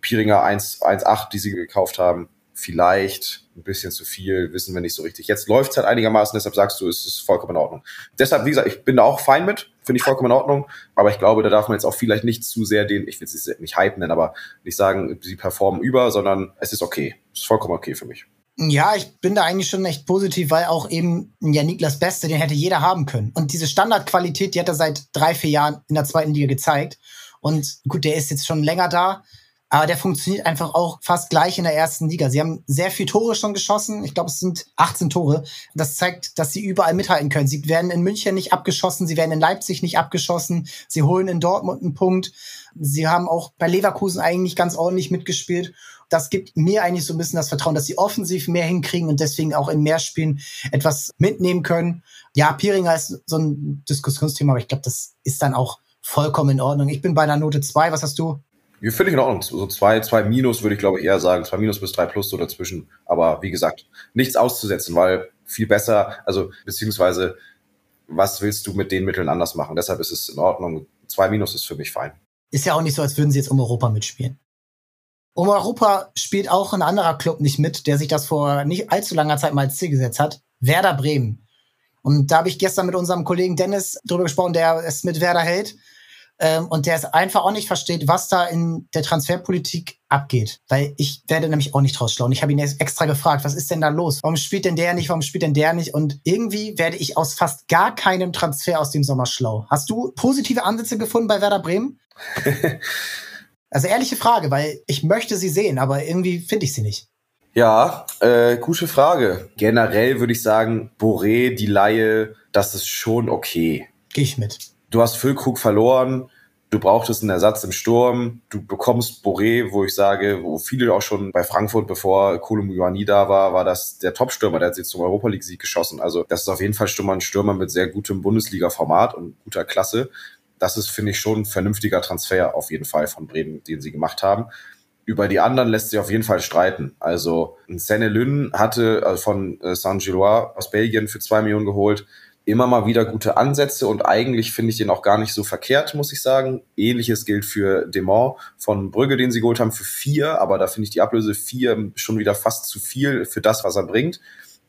Piringer 1, 1,8, die sie gekauft haben, vielleicht ein bisschen zu viel, wissen wir nicht so richtig. Jetzt läuft es halt einigermaßen, deshalb sagst du, es ist vollkommen in Ordnung. Deshalb, wie gesagt, ich bin da auch fein mit, finde ich vollkommen in Ordnung, aber ich glaube, da darf man jetzt auch vielleicht nicht zu sehr den, ich will es nicht hypen nennen, aber nicht sagen, sie performen über, sondern es ist okay. Es ist vollkommen okay für mich. Ja, ich bin da eigentlich schon echt positiv, weil auch eben ja Niklas Beste, den hätte jeder haben können. Und diese Standardqualität, die hat er seit drei, vier Jahren in der zweiten Liga gezeigt. Und gut, der ist jetzt schon länger da, aber der funktioniert einfach auch fast gleich in der ersten Liga. Sie haben sehr viel Tore schon geschossen. Ich glaube, es sind 18 Tore. Das zeigt, dass sie überall mithalten können. Sie werden in München nicht abgeschossen, sie werden in Leipzig nicht abgeschossen, sie holen in Dortmund einen Punkt. Sie haben auch bei Leverkusen eigentlich ganz ordentlich mitgespielt das gibt mir eigentlich so ein bisschen das Vertrauen, dass sie offensiv mehr hinkriegen und deswegen auch in mehr Spielen etwas mitnehmen können. Ja, Piringer ist so ein Diskussionsthema, aber ich glaube, das ist dann auch vollkommen in Ordnung. Ich bin bei einer Note zwei. Was hast du? Ich in Ordnung. So zwei, zwei Minus würde ich glaube ich eher sagen. Zwei Minus bis drei Plus so dazwischen. Aber wie gesagt, nichts auszusetzen, weil viel besser, also beziehungsweise was willst du mit den Mitteln anders machen? Deshalb ist es in Ordnung. Zwei Minus ist für mich fein. Ist ja auch nicht so, als würden sie jetzt um Europa mitspielen. Um Europa spielt auch ein anderer Club nicht mit, der sich das vor nicht allzu langer Zeit mal als Ziel gesetzt hat. Werder Bremen. Und da habe ich gestern mit unserem Kollegen Dennis drüber gesprochen, der es mit Werder hält. Ähm, und der es einfach auch nicht versteht, was da in der Transferpolitik abgeht. Weil ich werde nämlich auch nicht draus schlau. Und ich habe ihn jetzt extra gefragt, was ist denn da los? Warum spielt denn der nicht? Warum spielt denn der nicht? Und irgendwie werde ich aus fast gar keinem Transfer aus dem Sommer schlau. Hast du positive Ansätze gefunden bei Werder Bremen? *laughs* Also ehrliche Frage, weil ich möchte sie sehen, aber irgendwie finde ich sie nicht. Ja, äh, gute Frage. Generell würde ich sagen, Boré, die Laie, das ist schon okay. Gehe ich mit. Du hast Füllkrug verloren, du brauchtest einen Ersatz im Sturm, du bekommst Boré, wo ich sage, wo viele auch schon bei Frankfurt, bevor Kolumbuani da war, war das der Top-Stürmer, der hat jetzt zum Europa League-Sieg geschossen. Also das ist auf jeden Fall schon mal ein Stürmer mit sehr gutem Bundesliga-Format und guter Klasse das ist, finde ich, schon ein vernünftiger Transfer auf jeden Fall von Bremen, den sie gemacht haben. Über die anderen lässt sich auf jeden Fall streiten. Also Senne Lynn hatte also von äh, Saint-Gillois aus Belgien für zwei Millionen geholt. Immer mal wieder gute Ansätze und eigentlich finde ich den auch gar nicht so verkehrt, muss ich sagen. Ähnliches gilt für Demont von Brügge, den sie geholt haben, für vier, aber da finde ich die Ablöse vier schon wieder fast zu viel für das, was er bringt.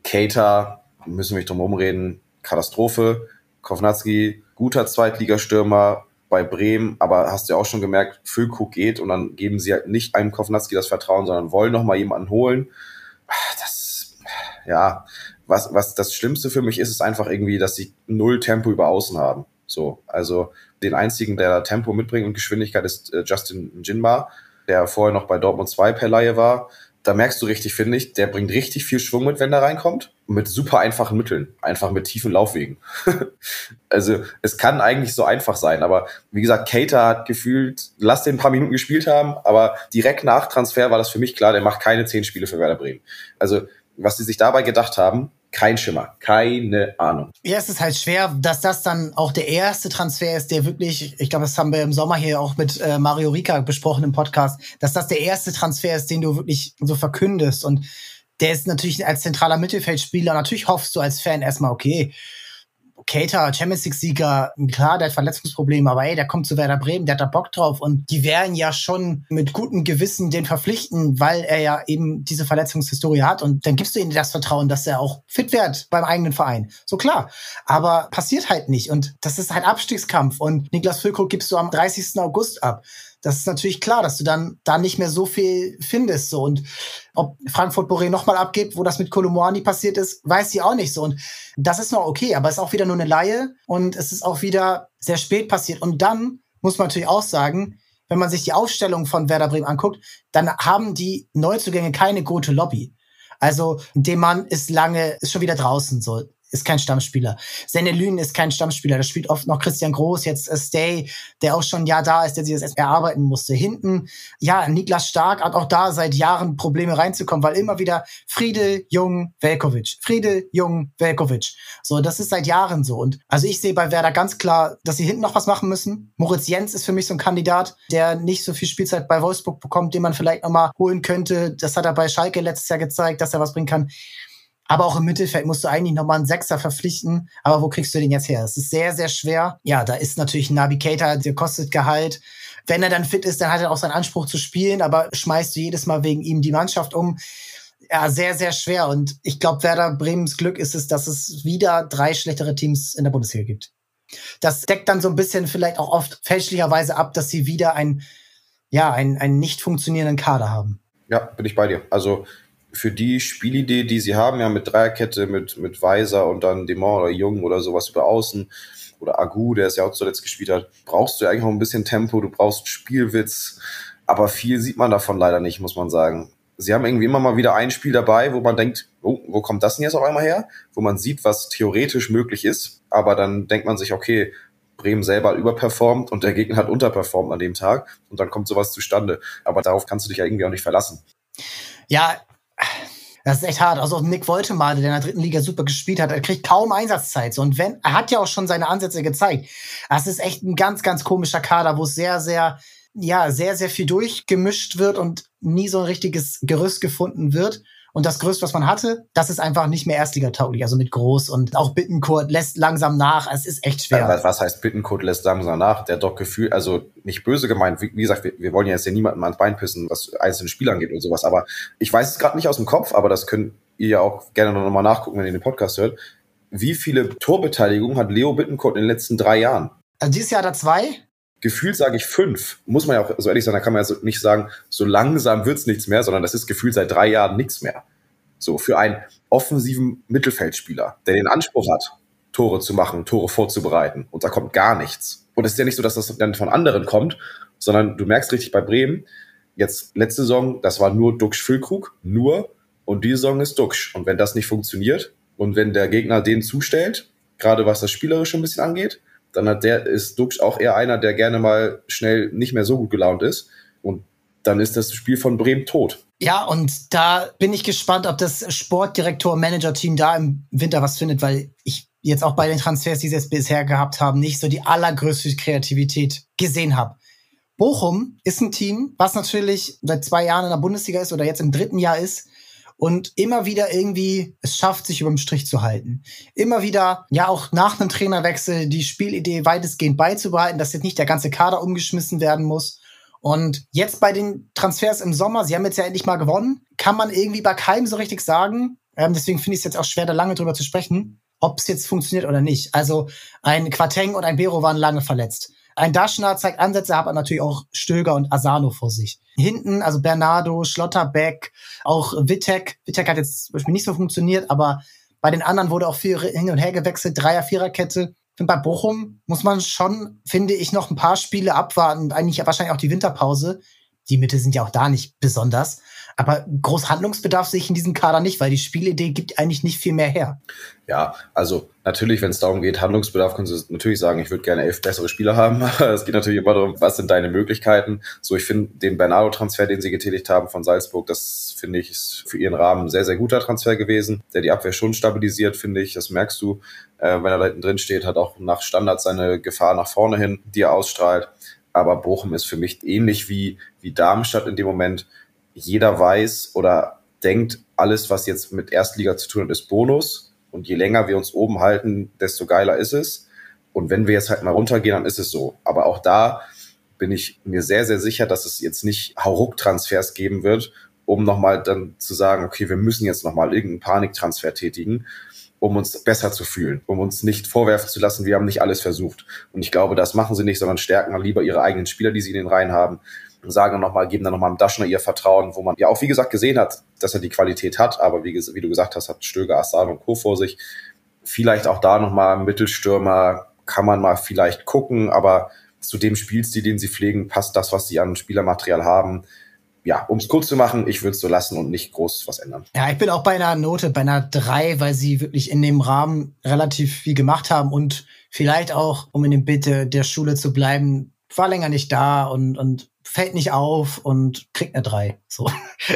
Cater, müssen wir nicht drum rumreden, Katastrophe. Kovnatski, guter Zweitligastürmer bei Bremen, aber hast du ja auch schon gemerkt, Füllkrug geht und dann geben sie halt nicht einem Kovnatski das Vertrauen, sondern wollen noch mal jemanden holen. Das, ja, was, was das Schlimmste für mich ist, ist einfach irgendwie, dass sie null Tempo über Außen haben. So, also den einzigen, der Tempo mitbringt und Geschwindigkeit ist äh, Justin Jinma, der vorher noch bei Dortmund 2 per Laie war da merkst du richtig, finde ich, der bringt richtig viel Schwung mit, wenn er reinkommt. Mit super einfachen Mitteln. Einfach mit tiefen Laufwegen. *laughs* also, es kann eigentlich so einfach sein. Aber wie gesagt, Cater hat gefühlt, lass den ein paar Minuten gespielt haben, aber direkt nach Transfer war das für mich klar, der macht keine zehn Spiele für Werder Bremen. Also, was sie sich dabei gedacht haben, kein Schimmer, keine Ahnung. Ja, es ist halt schwer, dass das dann auch der erste Transfer ist, der wirklich, ich glaube, das haben wir im Sommer hier auch mit äh, Mario Rika besprochen im Podcast, dass das der erste Transfer ist, den du wirklich so verkündest. Und der ist natürlich als zentraler Mittelfeldspieler, natürlich hoffst du als Fan erstmal, okay, Cater, Champions League-Sieger, klar, der hat Verletzungsprobleme, aber ey, der kommt zu Werder Bremen, der hat da Bock drauf und die werden ja schon mit gutem Gewissen den verpflichten, weil er ja eben diese Verletzungshistorie hat und dann gibst du ihm das Vertrauen, dass er auch fit wird beim eigenen Verein. So klar. Aber passiert halt nicht und das ist halt Abstiegskampf und Niklas Füllkrug gibst du am 30. August ab das ist natürlich klar, dass du dann da nicht mehr so viel findest. So. Und ob Frankfurt Boré nochmal abgibt, wo das mit Kolumani passiert ist, weiß sie auch nicht so. Und das ist noch okay, aber es ist auch wieder nur eine Laie und es ist auch wieder sehr spät passiert. Und dann muss man natürlich auch sagen, wenn man sich die Aufstellung von Werder Bremen anguckt, dann haben die Neuzugänge keine gute Lobby. Also, dem Mann ist lange, ist schon wieder draußen so ist kein Stammspieler. Senelün ist kein Stammspieler. Da spielt oft noch Christian Groß, jetzt äh, Stay, der auch schon ein Jahr da ist, der sich das erst erarbeiten musste. Hinten, ja, Niklas Stark hat auch da seit Jahren Probleme reinzukommen, weil immer wieder Friede, Jung, Velkovic. Friede, Jung, Velkovic. So, das ist seit Jahren so. Und also ich sehe bei Werder ganz klar, dass sie hinten noch was machen müssen. Moritz Jens ist für mich so ein Kandidat, der nicht so viel Spielzeit bei Wolfsburg bekommt, den man vielleicht noch mal holen könnte. Das hat er bei Schalke letztes Jahr gezeigt, dass er was bringen kann. Aber auch im Mittelfeld musst du eigentlich nochmal einen Sechser verpflichten. Aber wo kriegst du den jetzt her? Das ist sehr, sehr schwer. Ja, da ist natürlich ein Navigator, der kostet Gehalt. Wenn er dann fit ist, dann hat er auch seinen Anspruch zu spielen, aber schmeißt du jedes Mal wegen ihm die Mannschaft um. Ja, sehr, sehr schwer. Und ich glaube, Werder Bremens Glück ist es, dass es wieder drei schlechtere Teams in der Bundesliga gibt. Das deckt dann so ein bisschen vielleicht auch oft fälschlicherweise ab, dass sie wieder ein, ja, einen, einen nicht funktionierenden Kader haben. Ja, bin ich bei dir. Also für die Spielidee, die sie haben, ja mit Dreierkette, mit, mit Weiser und dann Demont oder Jung oder sowas über Außen oder Agu, der es ja auch zuletzt gespielt hat, brauchst du ja eigentlich noch ein bisschen Tempo, du brauchst Spielwitz, aber viel sieht man davon leider nicht, muss man sagen. Sie haben irgendwie immer mal wieder ein Spiel dabei, wo man denkt, oh, wo kommt das denn jetzt auf einmal her? Wo man sieht, was theoretisch möglich ist, aber dann denkt man sich, okay, Bremen selber überperformt und der Gegner hat unterperformt an dem Tag und dann kommt sowas zustande. Aber darauf kannst du dich ja irgendwie auch nicht verlassen. Ja, das ist echt hart. Also Nick Woltemade, der in der dritten Liga super gespielt hat, er kriegt kaum Einsatzzeit. Und wenn, er hat ja auch schon seine Ansätze gezeigt. Das ist echt ein ganz, ganz komischer Kader, wo es sehr, sehr, ja, sehr, sehr viel durchgemischt wird und nie so ein richtiges Gerüst gefunden wird. Und das Größte, was man hatte, das ist einfach nicht mehr Erstliga-tauglich, also mit groß. Und auch Bittenkurt lässt langsam nach. Es ist echt schwer. Was heißt Bittenkurt lässt langsam nach? Der hat doch Gefühl, also nicht böse gemeint. Wie, gesagt, wir, wir wollen ja jetzt ja niemandem ans Bein pissen, was einzelne Spieler angeht und sowas. Aber ich weiß es gerade nicht aus dem Kopf, aber das könnt ihr ja auch gerne noch mal nachgucken, wenn ihr den Podcast hört. Wie viele Torbeteiligungen hat Leo Bittenkurt in den letzten drei Jahren? Also dieses Jahr hat er zwei gefühlt sage ich fünf. Muss man ja auch so ehrlich sein, da kann man ja nicht sagen, so langsam wird's nichts mehr, sondern das ist gefühlt seit drei Jahren nichts mehr. So, für einen offensiven Mittelfeldspieler, der den Anspruch hat, Tore zu machen, Tore vorzubereiten. Und da kommt gar nichts. Und es ist ja nicht so, dass das dann von anderen kommt, sondern du merkst richtig bei Bremen, jetzt letzte Saison, das war nur Duxch Füllkrug, nur. Und diese Saison ist Duxch. Und wenn das nicht funktioniert und wenn der Gegner den zustellt, gerade was das Spielerische ein bisschen angeht, dann hat der, ist Dux auch eher einer, der gerne mal schnell nicht mehr so gut gelaunt ist. Und dann ist das Spiel von Bremen tot. Ja, und da bin ich gespannt, ob das Sportdirektor-Manager-Team da im Winter was findet, weil ich jetzt auch bei den Transfers, die sie jetzt bisher gehabt haben, nicht so die allergrößte Kreativität gesehen habe. Bochum ist ein Team, was natürlich seit zwei Jahren in der Bundesliga ist oder jetzt im dritten Jahr ist, und immer wieder irgendwie es schafft, sich über dem Strich zu halten. Immer wieder, ja, auch nach einem Trainerwechsel die Spielidee weitestgehend beizubehalten, dass jetzt nicht der ganze Kader umgeschmissen werden muss. Und jetzt bei den Transfers im Sommer, sie haben jetzt ja endlich mal gewonnen, kann man irgendwie bei keinem so richtig sagen. Ähm, deswegen finde ich es jetzt auch schwer, da lange drüber zu sprechen, ob es jetzt funktioniert oder nicht. Also ein Quateng und ein Bero waren lange verletzt. Ein Daschner zeigt Ansätze, aber natürlich auch Stöger und Asano vor sich. Hinten, also Bernardo, Schlotterbeck, auch Wittek. Wittek hat jetzt zum Beispiel nicht so funktioniert, aber bei den anderen wurde auch viel hin und her gewechselt. Dreier, Viererkette. Bei Bochum muss man schon, finde ich, noch ein paar Spiele abwarten. Eigentlich wahrscheinlich auch die Winterpause. Die Mitte sind ja auch da nicht besonders. Aber groß Handlungsbedarf sehe ich in diesem Kader nicht, weil die Spielidee gibt eigentlich nicht viel mehr her. Ja, also natürlich, wenn es darum geht, Handlungsbedarf, können Sie natürlich sagen, ich würde gerne elf bessere Spieler haben. *laughs* es geht natürlich immer darum, was sind deine Möglichkeiten. So, ich finde den Bernardo-Transfer, den Sie getätigt haben von Salzburg, das finde ich ist für Ihren Rahmen ein sehr, sehr guter Transfer gewesen, der die Abwehr schon stabilisiert, finde ich. Das merkst du, äh, wenn er da hinten drin steht, hat auch nach Standard seine Gefahr nach vorne hin, die er ausstrahlt. Aber Bochum ist für mich ähnlich wie, wie Darmstadt in dem Moment jeder weiß oder denkt, alles, was jetzt mit Erstliga zu tun hat, ist Bonus. Und je länger wir uns oben halten, desto geiler ist es. Und wenn wir jetzt halt mal runtergehen, dann ist es so. Aber auch da bin ich mir sehr, sehr sicher, dass es jetzt nicht Hauruck-Transfers geben wird, um nochmal dann zu sagen, okay, wir müssen jetzt nochmal irgendeinen Paniktransfer tätigen, um uns besser zu fühlen, um uns nicht vorwerfen zu lassen, wir haben nicht alles versucht. Und ich glaube, das machen sie nicht, sondern stärken lieber ihre eigenen Spieler, die sie in den Reihen haben, sagen nochmal, geben dann nochmal Daschner ihr Vertrauen, wo man ja auch, wie gesagt, gesehen hat, dass er die Qualität hat, aber wie, wie du gesagt hast, hat Stöger, Assan und Co. vor sich. Vielleicht auch da nochmal Mittelstürmer kann man mal vielleicht gucken, aber zu dem Spielstil, den sie pflegen, passt das, was sie an Spielermaterial haben, ja, um es kurz zu machen, ich würde es so lassen und nicht groß was ändern. Ja, ich bin auch bei einer Note, bei einer drei, weil sie wirklich in dem Rahmen relativ viel gemacht haben und vielleicht auch, um in dem Bild der Schule zu bleiben, war länger nicht da und, und fällt nicht auf und kriegt eine drei. So.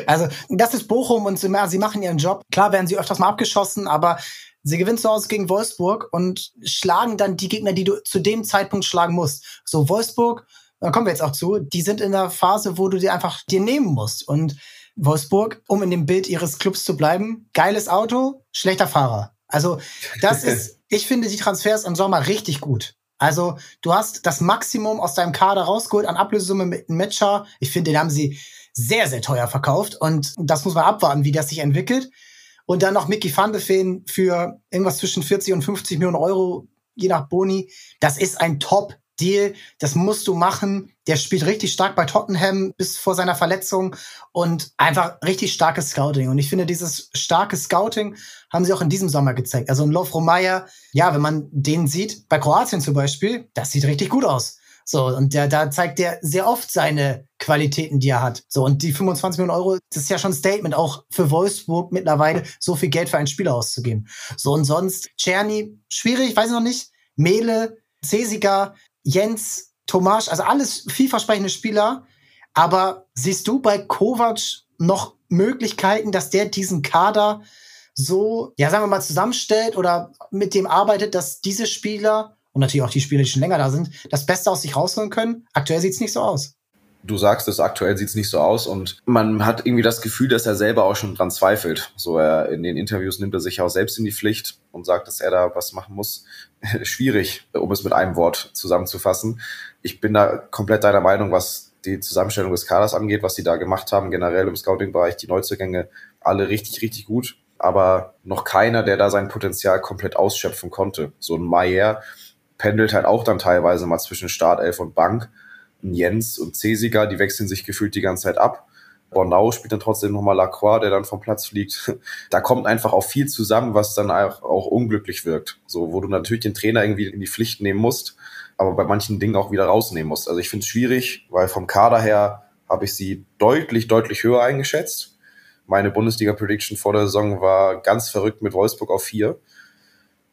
Also, das ist Bochum und sie, sie machen ihren Job. Klar werden sie öfters mal abgeschossen, aber sie gewinnen zu Hause gegen Wolfsburg und schlagen dann die Gegner, die du zu dem Zeitpunkt schlagen musst. So, Wolfsburg da kommen wir jetzt auch zu, die sind in der Phase, wo du die einfach dir nehmen musst. Und Wolfsburg, um in dem Bild ihres Clubs zu bleiben, geiles Auto, schlechter Fahrer. Also das *laughs* ist, ich finde die Transfers im Sommer richtig gut. Also du hast das Maximum aus deinem Kader rausgeholt an Ablösesumme mit einem Matcher. Ich finde, den haben sie sehr, sehr teuer verkauft und das muss man abwarten, wie das sich entwickelt. Und dann noch Mickey van de Feen für irgendwas zwischen 40 und 50 Millionen Euro, je nach Boni. Das ist ein Top Deal, das musst du machen. Der spielt richtig stark bei Tottenham bis vor seiner Verletzung und einfach richtig starkes Scouting. Und ich finde, dieses starke Scouting haben sie auch in diesem Sommer gezeigt. Also ein Love Romaya, ja, wenn man den sieht, bei Kroatien zum Beispiel, das sieht richtig gut aus. So, und der, da zeigt der sehr oft seine Qualitäten, die er hat. So, und die 25 Millionen Euro, das ist ja schon ein Statement, auch für Wolfsburg mittlerweile so viel Geld für einen Spieler auszugeben. So, und sonst, Czerny, schwierig, weiß ich noch nicht. Mele, Cesiga, Jens, Tomasch, also alles vielversprechende Spieler. Aber siehst du bei Kovac noch Möglichkeiten, dass der diesen Kader so, ja, sagen wir mal, zusammenstellt oder mit dem arbeitet, dass diese Spieler und natürlich auch die Spieler, die schon länger da sind, das Beste aus sich rausholen können? Aktuell sieht's nicht so aus du sagst es, aktuell sieht es nicht so aus und man hat irgendwie das Gefühl, dass er selber auch schon dran zweifelt. So er in den Interviews nimmt er sich auch selbst in die Pflicht und sagt, dass er da was machen muss. *laughs* Schwierig, um es mit einem Wort zusammenzufassen. Ich bin da komplett deiner Meinung, was die Zusammenstellung des Kaders angeht, was sie da gemacht haben, generell im Scouting-Bereich, die Neuzugänge, alle richtig, richtig gut. Aber noch keiner, der da sein Potenzial komplett ausschöpfen konnte. So ein Maier pendelt halt auch dann teilweise mal zwischen Startelf und Bank Jens und Cesiger, die wechseln sich gefühlt die ganze Zeit ab. Bornau spielt dann trotzdem nochmal Lacroix, der dann vom Platz fliegt. *laughs* Da kommt einfach auch viel zusammen, was dann auch, unglücklich wirkt. So, wo du natürlich den Trainer irgendwie in die Pflicht nehmen musst, aber bei manchen Dingen auch wieder rausnehmen musst. Also ich finde es schwierig, weil vom Kader her habe ich sie deutlich, deutlich höher eingeschätzt. Meine Bundesliga-Prediction vor der Saison war ganz verrückt mit Wolfsburg auf vier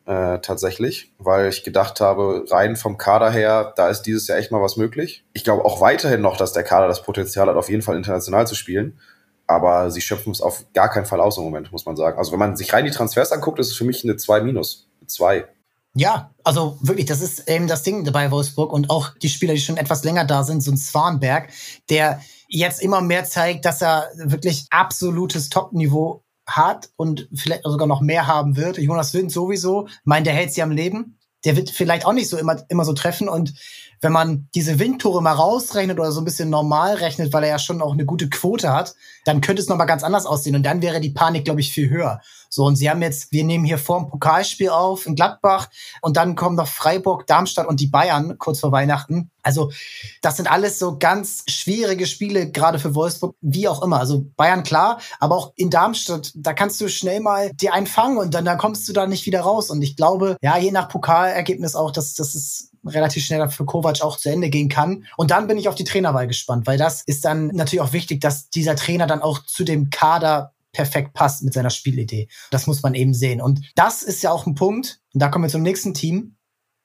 äh, tatsächlich, weil ich gedacht habe, rein vom Kader her, da ist dieses Jahr echt mal was möglich. Ich glaube auch weiterhin noch, dass der Kader das Potenzial hat, auf jeden Fall international zu spielen. Aber sie schöpfen es auf gar keinen Fall aus im Moment, muss man sagen. Also wenn man sich rein die Transfers anguckt, ist es für mich eine 2 minus. 2. Ja, also wirklich, das ist eben das Ding bei Wolfsburg und auch die Spieler, die schon etwas länger da sind, so ein Swanberg, der jetzt immer mehr zeigt, dass er wirklich absolutes Top-Niveau hat und vielleicht sogar noch mehr haben wird. Jonas Wind sowieso, meint, der hält sie am Leben. Der wird vielleicht auch nicht so immer, immer so treffen. Und wenn man diese Windtore mal rausrechnet oder so ein bisschen normal rechnet, weil er ja schon auch eine gute Quote hat, dann könnte es nochmal ganz anders aussehen. Und dann wäre die Panik, glaube ich, viel höher. So, und sie haben jetzt, wir nehmen hier vor dem Pokalspiel auf in Gladbach und dann kommen noch Freiburg, Darmstadt und die Bayern kurz vor Weihnachten. Also, das sind alles so ganz schwierige Spiele, gerade für Wolfsburg, wie auch immer. Also Bayern klar, aber auch in Darmstadt, da kannst du schnell mal die einfangen und dann, dann kommst du da nicht wieder raus. Und ich glaube, ja, je nach Pokalergebnis auch, dass das ist relativ schnell für Kovac auch zu Ende gehen kann. Und dann bin ich auf die Trainerwahl gespannt, weil das ist dann natürlich auch wichtig, dass dieser Trainer dann auch zu dem Kader perfekt passt mit seiner Spielidee. Das muss man eben sehen. Und das ist ja auch ein Punkt, und da kommen wir zum nächsten Team,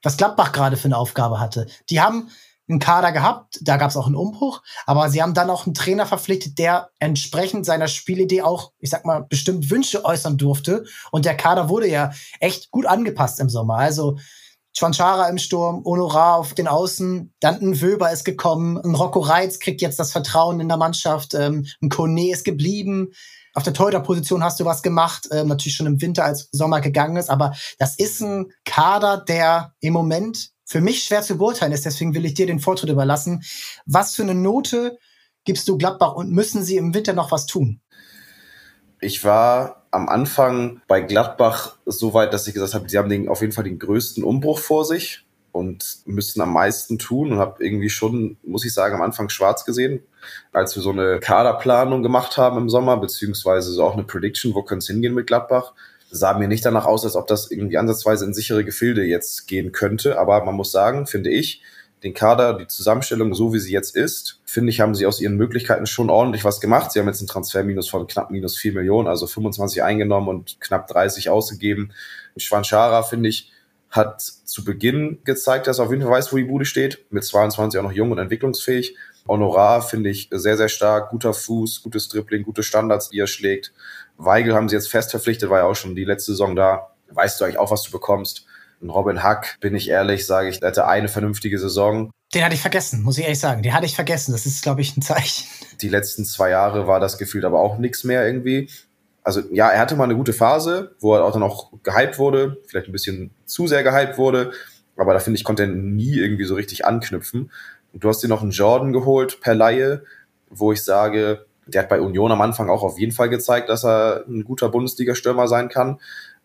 was Gladbach gerade für eine Aufgabe hatte. Die haben einen Kader gehabt, da gab es auch einen Umbruch, aber sie haben dann auch einen Trainer verpflichtet, der entsprechend seiner Spielidee auch, ich sag mal, bestimmt Wünsche äußern durfte. Und der Kader wurde ja echt gut angepasst im Sommer. Also Chwanchara im Sturm, Honorar auf den Außen, dann ein Wöber ist gekommen, ein Rocco Reitz kriegt jetzt das Vertrauen in der Mannschaft, ähm, ein Kone ist geblieben, auf der Torhüterposition hast du was gemacht, äh, natürlich schon im Winter als Sommer gegangen ist, aber das ist ein Kader, der im Moment für mich schwer zu beurteilen ist. Deswegen will ich dir den Vortritt überlassen. Was für eine Note gibst du Gladbach und müssen sie im Winter noch was tun? Ich war am Anfang bei Gladbach so weit, dass ich gesagt habe, sie haben den, auf jeden Fall den größten Umbruch vor sich und müssten am meisten tun und habe irgendwie schon, muss ich sagen, am Anfang schwarz gesehen, als wir so eine Kaderplanung gemacht haben im Sommer, beziehungsweise so auch eine Prediction, wo könnte es hingehen mit Gladbach. Sah mir nicht danach aus, als ob das irgendwie ansatzweise in sichere Gefilde jetzt gehen könnte, aber man muss sagen, finde ich, den Kader, die Zusammenstellung, so wie sie jetzt ist, finde ich, haben sie aus ihren Möglichkeiten schon ordentlich was gemacht. Sie haben jetzt einen Transferminus von knapp minus 4 Millionen, also 25 eingenommen und knapp 30 ausgegeben. Schwanschara, finde ich, hat zu Beginn gezeigt, dass er auf jeden Fall weiß, wo die Bude steht. Mit 22 auch noch jung und entwicklungsfähig. Honorar finde ich sehr, sehr stark. Guter Fuß, gutes Dribbling, gute Standards, die er schlägt. Weigel haben sie jetzt fest verpflichtet, war ja auch schon die letzte Saison da. Weißt du eigentlich auch, was du bekommst. Und Robin Hack, bin ich ehrlich, sage ich, hatte eine vernünftige Saison. Den hatte ich vergessen, muss ich ehrlich sagen. Den hatte ich vergessen. Das ist, glaube ich, ein Zeichen. Die letzten zwei Jahre war das gefühlt aber auch nichts mehr irgendwie also ja, er hatte mal eine gute Phase, wo er auch dann auch gehypt wurde, vielleicht ein bisschen zu sehr gehypt wurde, aber da finde ich, konnte er nie irgendwie so richtig anknüpfen. Und du hast dir noch einen Jordan geholt per Laie, wo ich sage, der hat bei Union am Anfang auch auf jeden Fall gezeigt, dass er ein guter Bundesliga-Stürmer sein kann.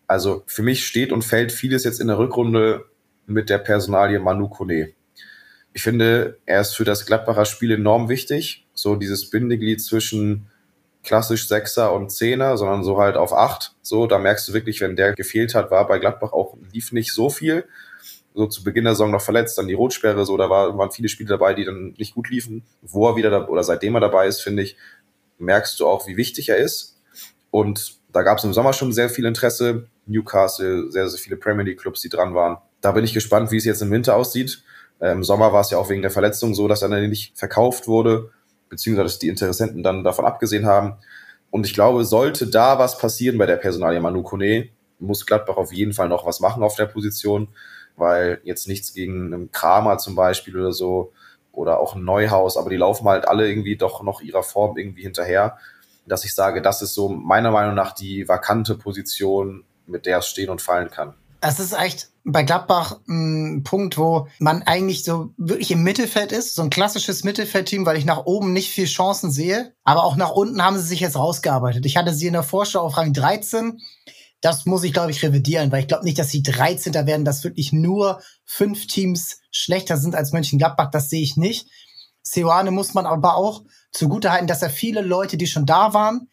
Also für mich steht und fällt vieles jetzt in der Rückrunde mit der Personalie Manu Kone. Ich finde, er ist für das Gladbacher Spiel enorm wichtig. So dieses Bindeglied zwischen klassisch Sechser und Zehner, sondern so halt auf acht. So, da merkst du wirklich, wenn der gefehlt hat, war bei Gladbach auch, lief nicht so viel. So zu Beginn der Saison noch verletzt, dann die Rotsperre, so, da war, waren viele Spiele dabei, die dann nicht gut liefen. Wo er wieder, da, oder seitdem er dabei ist, finde ich, merkst du auch, wie wichtig er ist. Und da gab es im Sommer schon sehr viel Interesse. Newcastle, sehr, sehr viele Premier League Clubs, die dran waren. Da bin ich gespannt, wie es jetzt im Winter aussieht. Äh, Im Sommer war es ja auch wegen der Verletzung so, dass er nicht verkauft wurde beziehungsweise dass die Interessenten dann davon abgesehen haben. Und ich glaube, sollte da was passieren bei der Personalie Manu Kone, muss Gladbach auf jeden Fall noch was machen auf der Position, weil jetzt nichts gegen einen Kramer zum Beispiel oder so oder auch ein Neuhaus, aber die laufen halt alle irgendwie doch noch ihrer Form irgendwie hinterher, dass ich sage, das ist so meiner Meinung nach die vakante Position, mit der es stehen und fallen kann. Es ist echt bei Gladbach ein Punkt, wo man eigentlich so wirklich im Mittelfeld ist, so ein klassisches Mittelfeldteam, weil ich nach oben nicht viel Chancen sehe. Aber auch nach unten haben sie sich jetzt rausgearbeitet. Ich hatte sie in der Vorschau auf Rang 13. Das muss ich, glaube ich, revidieren, weil ich glaube nicht, dass sie 13. werden, dass wirklich nur fünf Teams schlechter sind als Mönchengladbach. Das sehe ich nicht. Seoane muss man aber auch zugutehalten, dass er viele Leute, die schon da waren,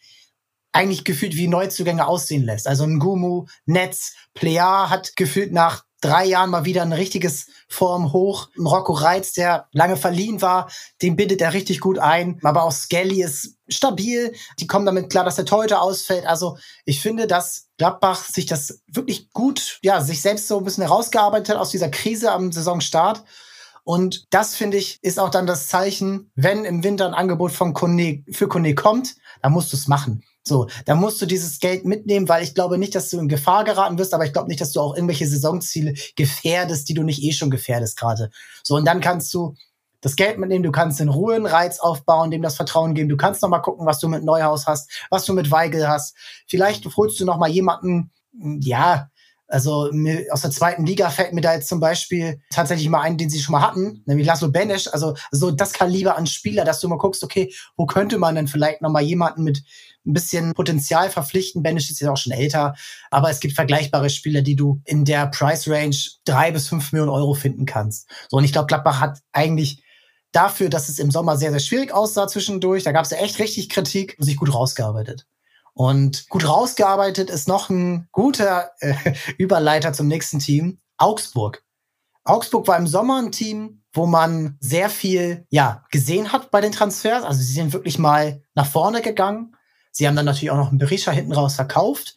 eigentlich gefühlt wie Neuzugänge aussehen lässt. Also ein Gumu, Netz, Plea hat gefühlt nach drei Jahren mal wieder ein richtiges Form hoch. Ein Rocco Reitz, der lange verliehen war, den bindet er richtig gut ein. Aber auch Skelly ist stabil. Die kommen damit klar, dass der Torhüter ausfällt. Also ich finde, dass Gladbach sich das wirklich gut, ja, sich selbst so ein bisschen herausgearbeitet hat aus dieser Krise am Saisonstart. Und das, finde ich, ist auch dann das Zeichen, wenn im Winter ein Angebot von Kone, für Kone kommt, dann musst du es machen. So, da musst du dieses Geld mitnehmen, weil ich glaube nicht, dass du in Gefahr geraten wirst, aber ich glaube nicht, dass du auch irgendwelche Saisonziele gefährdest, die du nicht eh schon gefährdest gerade. So, und dann kannst du das Geld mitnehmen, du kannst in Ruhe einen Reiz aufbauen, dem das Vertrauen geben. Du kannst noch mal gucken, was du mit Neuhaus hast, was du mit Weigel hast. Vielleicht holst du noch mal jemanden, ja, also aus der zweiten Liga fällt mir da jetzt zum Beispiel tatsächlich mal ein, den sie schon mal hatten, nämlich Laszlo Benesch. Also so das Kaliber an Spieler, dass du mal guckst, okay, wo könnte man denn vielleicht noch mal jemanden mit ein bisschen Potenzial verpflichten. Banish ist ja auch schon älter, aber es gibt vergleichbare Spieler, die du in der Price Range drei bis fünf Millionen Euro finden kannst. So, und ich glaube, Gladbach hat eigentlich dafür, dass es im Sommer sehr, sehr schwierig aussah zwischendurch, da gab es ja echt richtig Kritik, sich gut rausgearbeitet. Und gut rausgearbeitet ist noch ein guter äh, *laughs* Überleiter zum nächsten Team, Augsburg. Augsburg war im Sommer ein Team, wo man sehr viel ja gesehen hat bei den Transfers. Also sie sind wirklich mal nach vorne gegangen, Sie haben dann natürlich auch noch einen Berisha hinten raus verkauft,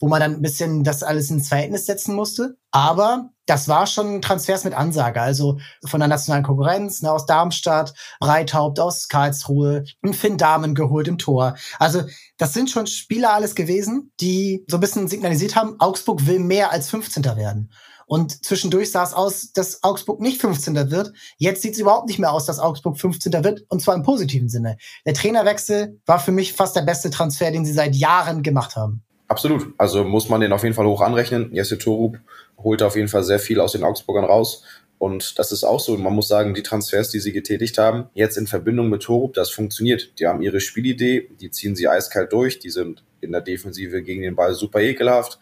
wo man dann ein bisschen das alles ins Verhältnis setzen musste. Aber das war schon Transfers mit Ansage, also von der nationalen Konkurrenz, ne, aus Darmstadt, Breithaupt aus Karlsruhe, ein Finn Damen geholt im Tor. Also das sind schon Spieler alles gewesen, die so ein bisschen signalisiert haben, Augsburg will mehr als 15. werden. Und zwischendurch sah es aus, dass Augsburg nicht 15. wird. Jetzt sieht es überhaupt nicht mehr aus, dass Augsburg 15. wird, und zwar im positiven Sinne. Der Trainerwechsel war für mich fast der beste Transfer, den sie seit Jahren gemacht haben. Absolut. Also muss man den auf jeden Fall hoch anrechnen. Jesse Torup holt auf jeden Fall sehr viel aus den Augsburgern raus. Und das ist auch so. Man muss sagen, die Transfers, die sie getätigt haben, jetzt in Verbindung mit Torup, das funktioniert. Die haben ihre Spielidee, die ziehen sie eiskalt durch, die sind in der Defensive gegen den Ball super ekelhaft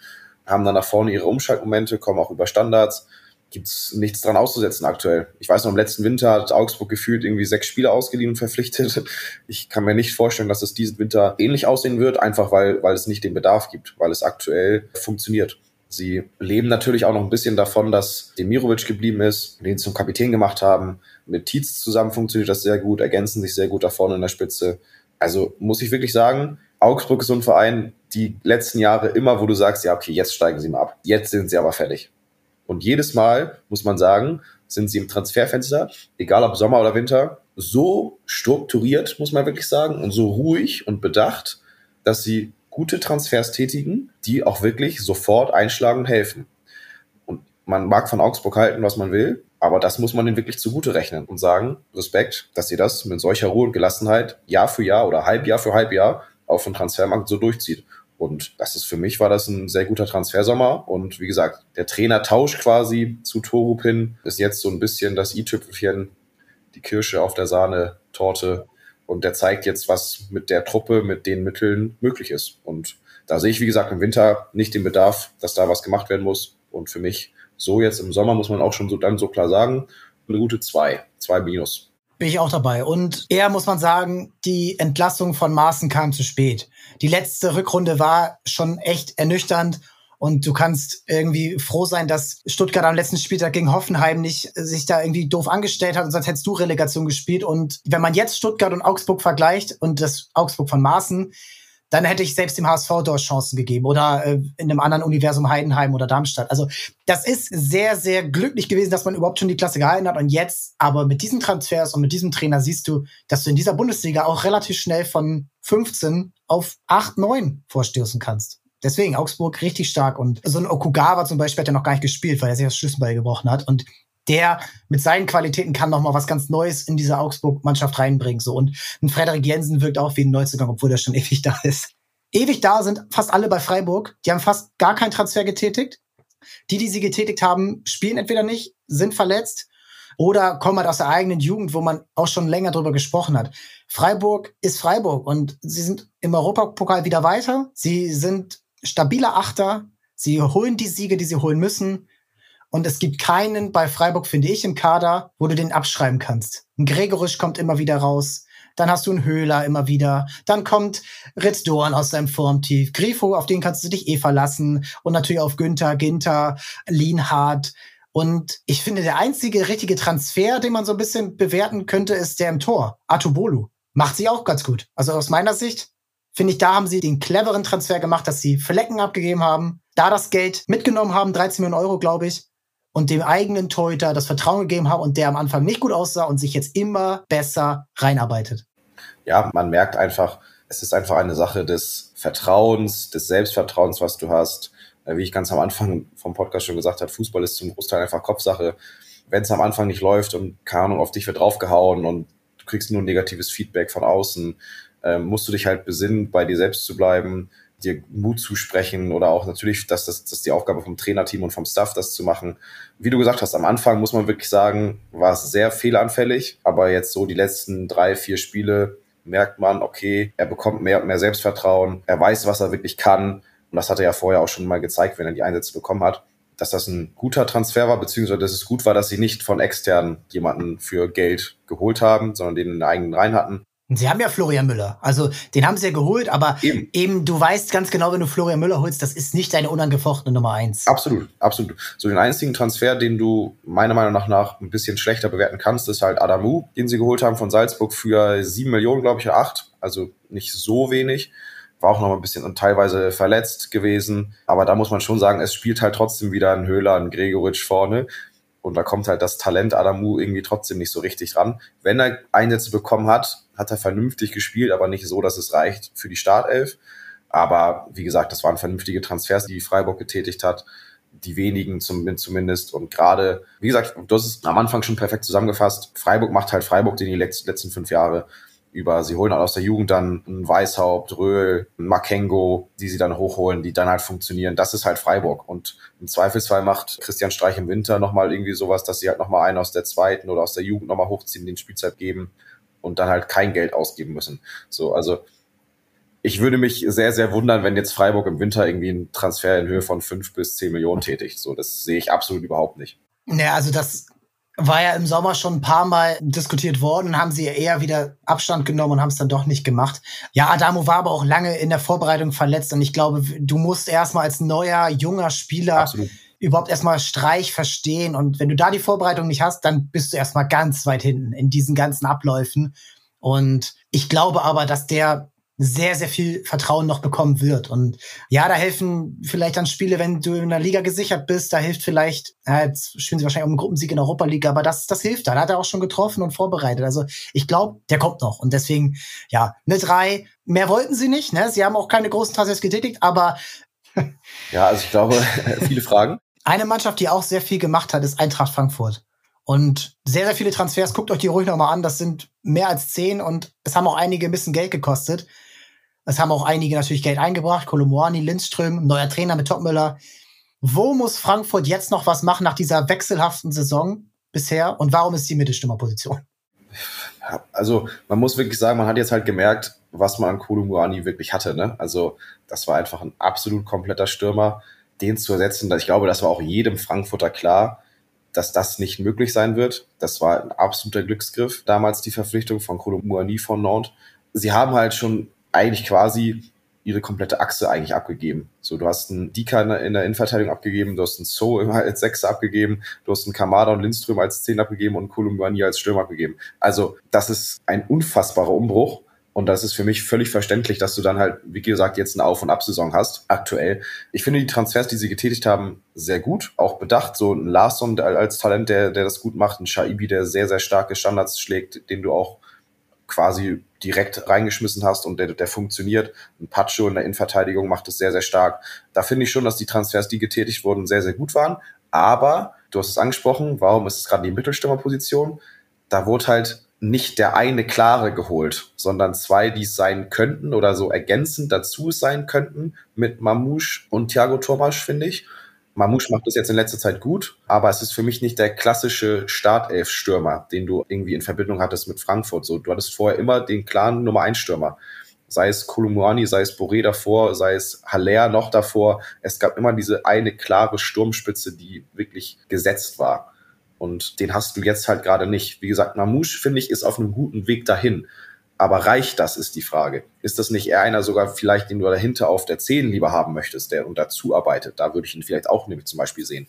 haben dann nach vorne ihre Umschaltmomente, kommen auch über Standards. Gibt's nichts dran auszusetzen aktuell. Ich weiß noch, im letzten Winter hat Augsburg gefühlt irgendwie sechs Spieler ausgeliehen und verpflichtet. *laughs* Ich kann mir nicht vorstellen, dass es diesen Winter ähnlich aussehen wird, einfach weil, weil es nicht den Bedarf gibt, weil es aktuell funktioniert. Sie leben natürlich auch noch ein bisschen davon, dass Demirovic geblieben ist, den zum Kapitän gemacht haben. Mit Tietz zusammen funktioniert das sehr gut, ergänzen sich sehr gut da vorne in der Spitze. Also muss ich wirklich sagen, Augsburg ist so ein Verein, die letzten Jahre immer, wo du sagst, ja, okay, jetzt steigen sie mal ab. Jetzt sind sie aber fertig. Und jedes Mal, muss man sagen, sind sie im Transferfenster, egal ob Sommer oder Winter, so strukturiert, muss man wirklich sagen, und so ruhig und bedacht, dass sie gute Transfers tätigen, die auch wirklich sofort einschlagen und helfen. Und man mag von Augsburg halten, was man will, aber das muss man ihnen wirklich zugute rechnen und sagen, Respekt, dass sie das mit solcher Ruhe und Gelassenheit Jahr für Jahr oder Halbjahr für Halbjahr auf dem Transfermarkt so durchzieht. Und das ist für mich war das ein sehr guter Transfersommer. Und wie gesagt, der Trainertausch quasi zu Torupin ist jetzt so ein bisschen das i-Tüpfelchen, die Kirsche auf der Sahne-Torte. Und der zeigt jetzt, was mit der Truppe, mit den Mitteln möglich ist. Und da sehe ich, wie gesagt, im Winter nicht den Bedarf, dass da was gemacht werden muss. Und für mich so jetzt im Sommer muss man auch schon so dann so klar sagen, eine gute zwei, zwei Minus. Bin ich auch dabei. Und eher muss man sagen, die Entlassung von Maaßen kam zu spät. Die letzte Rückrunde war schon echt ernüchternd. Und du kannst irgendwie froh sein, dass Stuttgart am letzten Spieltag gegen Hoffenheim nicht sich da irgendwie doof angestellt hat und sonst hättest du Relegation gespielt. Und wenn man jetzt Stuttgart und Augsburg vergleicht und das Augsburg von Maaßen, dann hätte ich selbst dem HSV dort Chancen gegeben oder äh, in einem anderen Universum Heidenheim oder Darmstadt. Also das ist sehr, sehr glücklich gewesen, dass man überhaupt schon die Klasse gehalten hat. Und jetzt aber mit diesen Transfers und mit diesem Trainer siehst du, dass du in dieser Bundesliga auch relativ schnell von 15 auf 8, 9 vorstoßen kannst. Deswegen Augsburg richtig stark und so ein Okugawa zum Beispiel hat er noch gar nicht gespielt, weil er sich das Schlüsselbein gebrochen hat und der mit seinen Qualitäten kann noch mal was ganz Neues in diese Augsburg-Mannschaft reinbringen. So und ein Frederik Jensen wirkt auch wie ein Neuzugang, obwohl er schon *laughs* ewig da ist. Ewig da sind fast alle bei Freiburg. Die haben fast gar keinen Transfer getätigt. Die, die sie getätigt haben, spielen entweder nicht, sind verletzt oder kommen halt aus der eigenen Jugend, wo man auch schon länger drüber gesprochen hat. Freiburg ist Freiburg und sie sind im Europapokal wieder weiter. Sie sind stabiler Achter. Sie holen die Siege, die sie holen müssen. Und es gibt keinen bei Freiburg, finde ich, im Kader, wo du den abschreiben kannst. Ein Gregorisch kommt immer wieder raus. Dann hast du einen Höhler immer wieder. Dann kommt Ritz Dorn aus seinem Formtief. Grifo, auf den kannst du dich eh verlassen. Und natürlich auf Günther, Ginter, Lienhardt. Und ich finde, der einzige richtige Transfer, den man so ein bisschen bewerten könnte, ist der im Tor. Atubolu. Macht sie auch ganz gut. Also aus meiner Sicht finde ich, da haben sie den cleveren Transfer gemacht, dass sie Flecken abgegeben haben, da das Geld mitgenommen haben, 13 Millionen Euro, glaube ich, und dem eigenen Torhüter das Vertrauen gegeben haben und der am Anfang nicht gut aussah und sich jetzt immer besser reinarbeitet. Ja, man merkt einfach, es ist einfach eine Sache des Vertrauens, des Selbstvertrauens, was du hast. Äh, wie ich ganz am Anfang vom Podcast schon gesagt habe, Fußball ist zum Großteil einfach Kopfsache. Wenn es am Anfang nicht läuft und keine Ahnung, auf dich wird draufgehauen und du kriegst nur negatives Feedback von außen, ähm, musst du dich halt besinnen, bei dir selbst zu bleiben, dir Mut zu sprechen oder auch natürlich, dass das, das die Aufgabe vom Trainerteam und vom Staff, das zu machen. Wie du gesagt hast, am Anfang muss man wirklich sagen, war es sehr fehleranfällig, aber jetzt so die letzten drei, vier Spiele merkt man, okay, er bekommt mehr und mehr Selbstvertrauen, er weiß, was er wirklich kann und das hat er ja vorher auch schon mal gezeigt, wenn er die Einsätze bekommen hat dass das ein guter Transfer war, beziehungsweise dass es gut war, dass sie nicht von externen jemanden für Geld geholt haben, sondern den in den eigenen Reihen hatten. Sie haben ja Florian Müller. Also den haben sie ja geholt, aber eben. eben. du weißt ganz genau, wenn du Florian Müller holst, das ist nicht deine unangefochtene Nummer eins. Absolut, absolut. So den einzigen Transfer, den du meiner Meinung nach, nach ein bisschen schlechter bewerten kannst, ist halt Adamu, den sie geholt haben von Salzburg für sieben Millionen, glaube ich, acht. Also nicht so wenig. War auch noch mal ein bisschen und teilweise verletzt gewesen. Aber da muss man schon sagen, es spielt halt trotzdem wieder ein Höhler, ein Gregoritsch vorne. Und da kommt halt das Talent Adamu irgendwie trotzdem nicht so richtig ran. Wenn er Einsätze bekommen hat, hat er vernünftig gespielt, aber nicht so, dass es reicht für die Startelf. Aber wie gesagt, das waren vernünftige Transfers, die Freiburg getätigt hat. Die wenigen zumindest. Und gerade, wie gesagt, du hast es am Anfang schon perfekt zusammengefasst. Freiburg macht halt Freiburg die letzten fünf Jahre über, sie holen aus der Jugend dann einen Weißhaupt, Röhl, einen Makengo, die sie dann hochholen, die dann halt funktionieren. Das ist halt Freiburg. Und im Zweifelsfall macht Christian Streich im Winter nochmal irgendwie sowas, dass sie halt nochmal einen aus der zweiten oder aus der Jugend nochmal hochziehen, den Spielzeit geben und dann halt kein Geld ausgeben müssen. So, also ich würde mich sehr, sehr wundern, wenn jetzt Freiburg im Winter irgendwie einen Transfer in Höhe von fünf bis zehn Millionen tätigt. So, das sehe ich absolut überhaupt nicht. Naja, also das war ja im Sommer schon ein paar Mal diskutiert worden, haben sie eher wieder Abstand genommen und haben es dann doch nicht gemacht. Ja, Adamo war aber auch lange in der Vorbereitung verletzt und ich glaube, du musst erstmal als neuer, junger Spieler Absolut. überhaupt erstmal Streich verstehen und wenn du da die Vorbereitung nicht hast, dann bist du erstmal ganz weit hinten in diesen ganzen Abläufen und ich glaube aber, dass der sehr, sehr viel Vertrauen noch bekommen wird. Und ja, da helfen vielleicht dann Spiele, wenn du in der Liga gesichert bist, da hilft vielleicht, ja, jetzt spielen sie wahrscheinlich um einen Gruppensieg in der Europa League, aber das, das hilft da. Da hat er auch schon getroffen und vorbereitet. Also ich glaube, der kommt noch. Und deswegen, ja, eine drei, mehr wollten sie nicht, ne? Sie haben auch keine großen Transfers getätigt, aber *laughs* Ja, also ich glaube, *laughs* viele Fragen. Eine Mannschaft, die auch sehr viel gemacht hat, ist Eintracht Frankfurt. Und sehr, sehr viele Transfers, guckt euch die ruhig nochmal an, das sind mehr als zehn und es haben auch einige ein bisschen Geld gekostet. Es haben auch einige natürlich Geld eingebracht. Kolomoani, Lindström, neuer Trainer mit Topmüller. Wo muss Frankfurt jetzt noch was machen nach dieser wechselhaften Saison bisher? Und warum ist die Mittelstürmerposition? Also man muss wirklich sagen, man hat jetzt halt gemerkt, was man an Kolomoani wirklich hatte. Ne? Also das war einfach ein absolut kompletter Stürmer. Den zu ersetzen, ich glaube, das war auch jedem Frankfurter klar, dass das nicht möglich sein wird. Das war ein absoluter Glücksgriff, damals die Verpflichtung von Kolomoani von Nantes. Sie haben halt schon eigentlich quasi ihre komplette Achse eigentlich abgegeben. So, du hast einen Dika in der Innenverteidigung abgegeben, du hast einen So als Sechser abgegeben, du hast einen Kamada und Lindström als Zehn abgegeben und Kolumbani als Stürmer abgegeben. Also, das ist ein unfassbarer Umbruch. Und das ist für mich völlig verständlich, dass du dann halt, wie gesagt, jetzt eine Auf- und Ab-Saison hast, aktuell. Ich finde die Transfers, die sie getätigt haben, sehr gut, auch bedacht. So ein Larsson als Talent, der, der das gut macht, ein Shaibi, der sehr, sehr starke Standards schlägt, den du auch quasi direkt reingeschmissen hast und der, der funktioniert. Ein Pacho in der Innenverteidigung macht es sehr, sehr stark. Da finde ich schon, dass die Transfers, die getätigt wurden, sehr, sehr gut waren. Aber, du hast es angesprochen, warum ist es gerade die Mittelstürmerposition? Da wurde halt nicht der eine klare geholt, sondern zwei, die es sein könnten oder so ergänzend dazu sein könnten mit Mamouche und Thiago Thomas, finde ich. Mamouche macht das jetzt in letzter Zeit gut, aber es ist für mich nicht der klassische Startelf-Stürmer, den du irgendwie in Verbindung hattest mit Frankfurt. So, du hattest vorher immer den klaren Nummer 1 Stürmer. Sei es Kolumuani, sei es Boré davor, sei es Haller noch davor. Es gab immer diese eine klare Sturmspitze, die wirklich gesetzt war. Und den hast du jetzt halt gerade nicht. Wie gesagt, Mamouche, finde ich, ist auf einem guten Weg dahin. Aber reicht das, ist die Frage. Ist das nicht eher einer sogar vielleicht, den du dahinter auf der 10 lieber haben möchtest, der und dazu arbeitet? Da würde ich ihn vielleicht auch nämlich zum Beispiel sehen.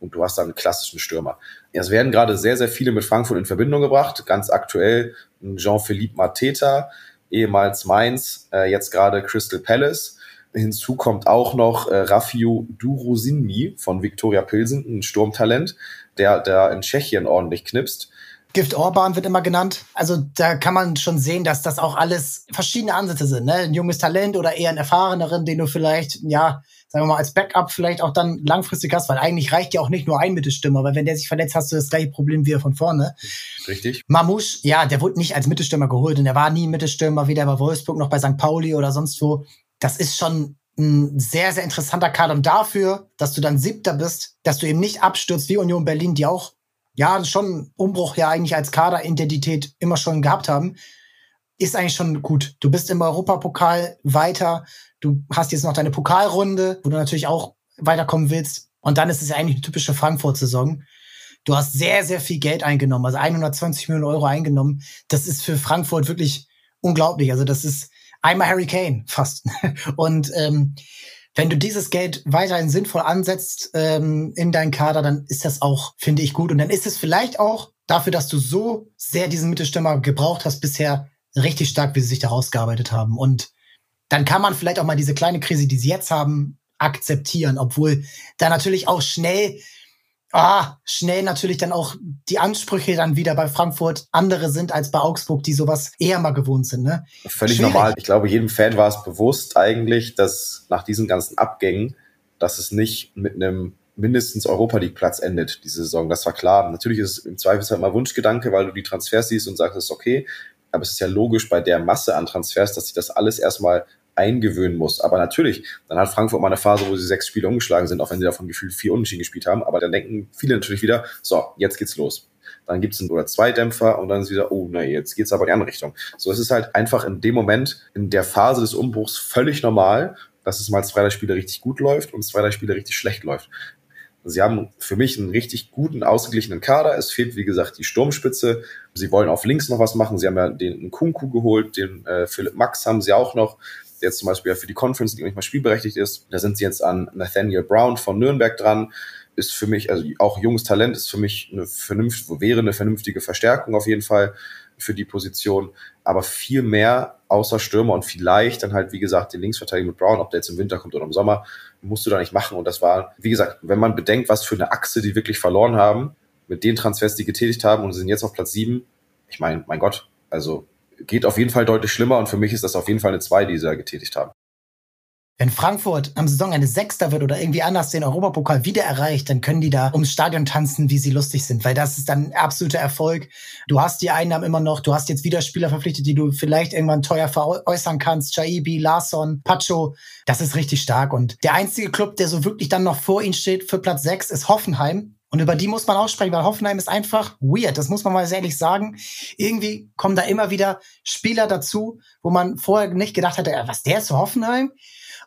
Und du hast da einen klassischen Stürmer. Es werden gerade sehr, sehr viele mit Frankfurt in Verbindung gebracht. Ganz aktuell Jean-Philippe Mateta, ehemals Mainz, äh, jetzt gerade Crystal Palace. Hinzu kommt auch noch äh, Rafio Durosinmi von Viktoria Pilsen, ein Sturmtalent, der, der in Tschechien ordentlich knipst. Gift Orban wird immer genannt. Also da kann man schon sehen, dass das auch alles verschiedene Ansätze sind. Ne? Ein junges Talent oder eher ein erfahrenerin, den du vielleicht, ja, sagen wir mal, als Backup vielleicht auch dann langfristig hast, weil eigentlich reicht ja auch nicht nur ein Mittelstürmer, weil wenn der sich verletzt, hast du das gleiche Problem wie er von vorne. Richtig. Mamouche, ja, der wurde nicht als Mittelstürmer geholt und der war nie Mittelstürmer, weder bei Wolfsburg noch bei St. Pauli oder sonst wo. Das ist schon ein sehr, sehr interessanter Kader. Und dafür, dass du dann Siebter bist, dass du eben nicht abstürzt wie Union Berlin, die auch ja, schon Umbruch ja eigentlich als Kaderidentität immer schon gehabt haben, ist eigentlich schon gut. Du bist im Europapokal weiter. Du hast jetzt noch deine Pokalrunde, wo du natürlich auch weiterkommen willst. Und dann ist es ja eigentlich eine typische Frankfurt-Saison. Du hast sehr, sehr viel Geld eingenommen, also 120 Millionen Euro eingenommen. Das ist für Frankfurt wirklich unglaublich. Also das ist einmal Harry Kane fast. *laughs* Und ähm, wenn du dieses Geld weiterhin sinnvoll ansetzt ähm, in deinen Kader, dann ist das auch, finde ich, gut. Und dann ist es vielleicht auch dafür, dass du so sehr diesen Mittelstürmer gebraucht hast bisher, richtig stark, wie sie sich da rausgearbeitet haben. Und dann kann man vielleicht auch mal diese kleine Krise, die sie jetzt haben, akzeptieren, obwohl da natürlich auch schnell ah, schnell natürlich dann auch die Ansprüche dann wieder bei Frankfurt andere sind als bei Augsburg, die sowas eher mal gewohnt sind. Ne? Völlig Schwierig. normal. Ich glaube, jedem Fan war es bewusst eigentlich, dass nach diesen ganzen Abgängen, dass es nicht mit einem mindestens Europa League Platz endet, diese Saison. Das war klar. Natürlich ist es im Zweifelsfall mal Wunschgedanke, weil du die Transfers siehst und sagst, es ist okay. Aber es ist ja logisch bei der Masse an Transfers, dass sich das alles erstmal eingewöhnen muss. Aber natürlich, dann hat Frankfurt mal eine Phase, wo sie sechs Spiele umgeschlagen sind, auch wenn sie davon gefühlt vier Unentschieden gespielt haben. Aber dann denken viele natürlich wieder, so, jetzt geht's los. Dann gibt's einen oder zwei Dämpfer und dann ist wieder, oh, na, jetzt geht's aber in die andere Richtung. So, es ist halt einfach in dem Moment, in der Phase des Umbruchs völlig normal, dass es mal zwei der Spiele richtig gut läuft und zwei der Spiele richtig schlecht läuft. Sie haben für mich einen richtig guten, ausgeglichenen Kader. Es fehlt, wie gesagt, die Sturmspitze. Sie wollen auf links noch was machen. Sie haben ja den Kunku geholt, den äh, Philipp Max haben sie auch noch, jetzt zum Beispiel für die Conference League nicht mal spielberechtigt ist. Da sind sie jetzt an Nathaniel Brown von Nürnberg dran. Ist für mich, also auch junges Talent, ist für mich eine vernünftige, wäre eine vernünftige Verstärkung auf jeden Fall für die Position. Aber viel mehr außer Stürmer und vielleicht dann halt, wie gesagt, den Linksverteidiger mit Brown, ob der jetzt im Winter kommt oder im Sommer, musst du da nicht machen. Und das war, wie gesagt, wenn man bedenkt, was für eine Achse die wirklich verloren haben, mit den Transfers, die getätigt haben und sind jetzt auf Platz sieben, ich meine, mein Gott, also geht auf jeden Fall deutlich schlimmer und für mich ist das auf jeden Fall eine zwei, die sie da getätigt haben. Wenn Frankfurt am Saisonende Sechster wird oder irgendwie anders den Europapokal wieder erreicht, dann können die da ums Stadion tanzen, wie sie lustig sind, weil das ist dann ein absoluter Erfolg. Du hast die Einnahmen immer noch, du hast jetzt wieder Spieler verpflichtet, die du vielleicht irgendwann teuer veräußern kannst. Chaibi, Larsson, Pacho, das ist richtig stark. Und der einzige Club, der so wirklich dann noch vor ihnen steht für Platz sechs, ist Hoffenheim. Und über die muss man auch sprechen, weil Hoffenheim ist einfach weird. Das muss man mal sehr ehrlich sagen. Irgendwie kommen da immer wieder Spieler dazu, wo man vorher nicht gedacht hätte, was der ist zu Hoffenheim?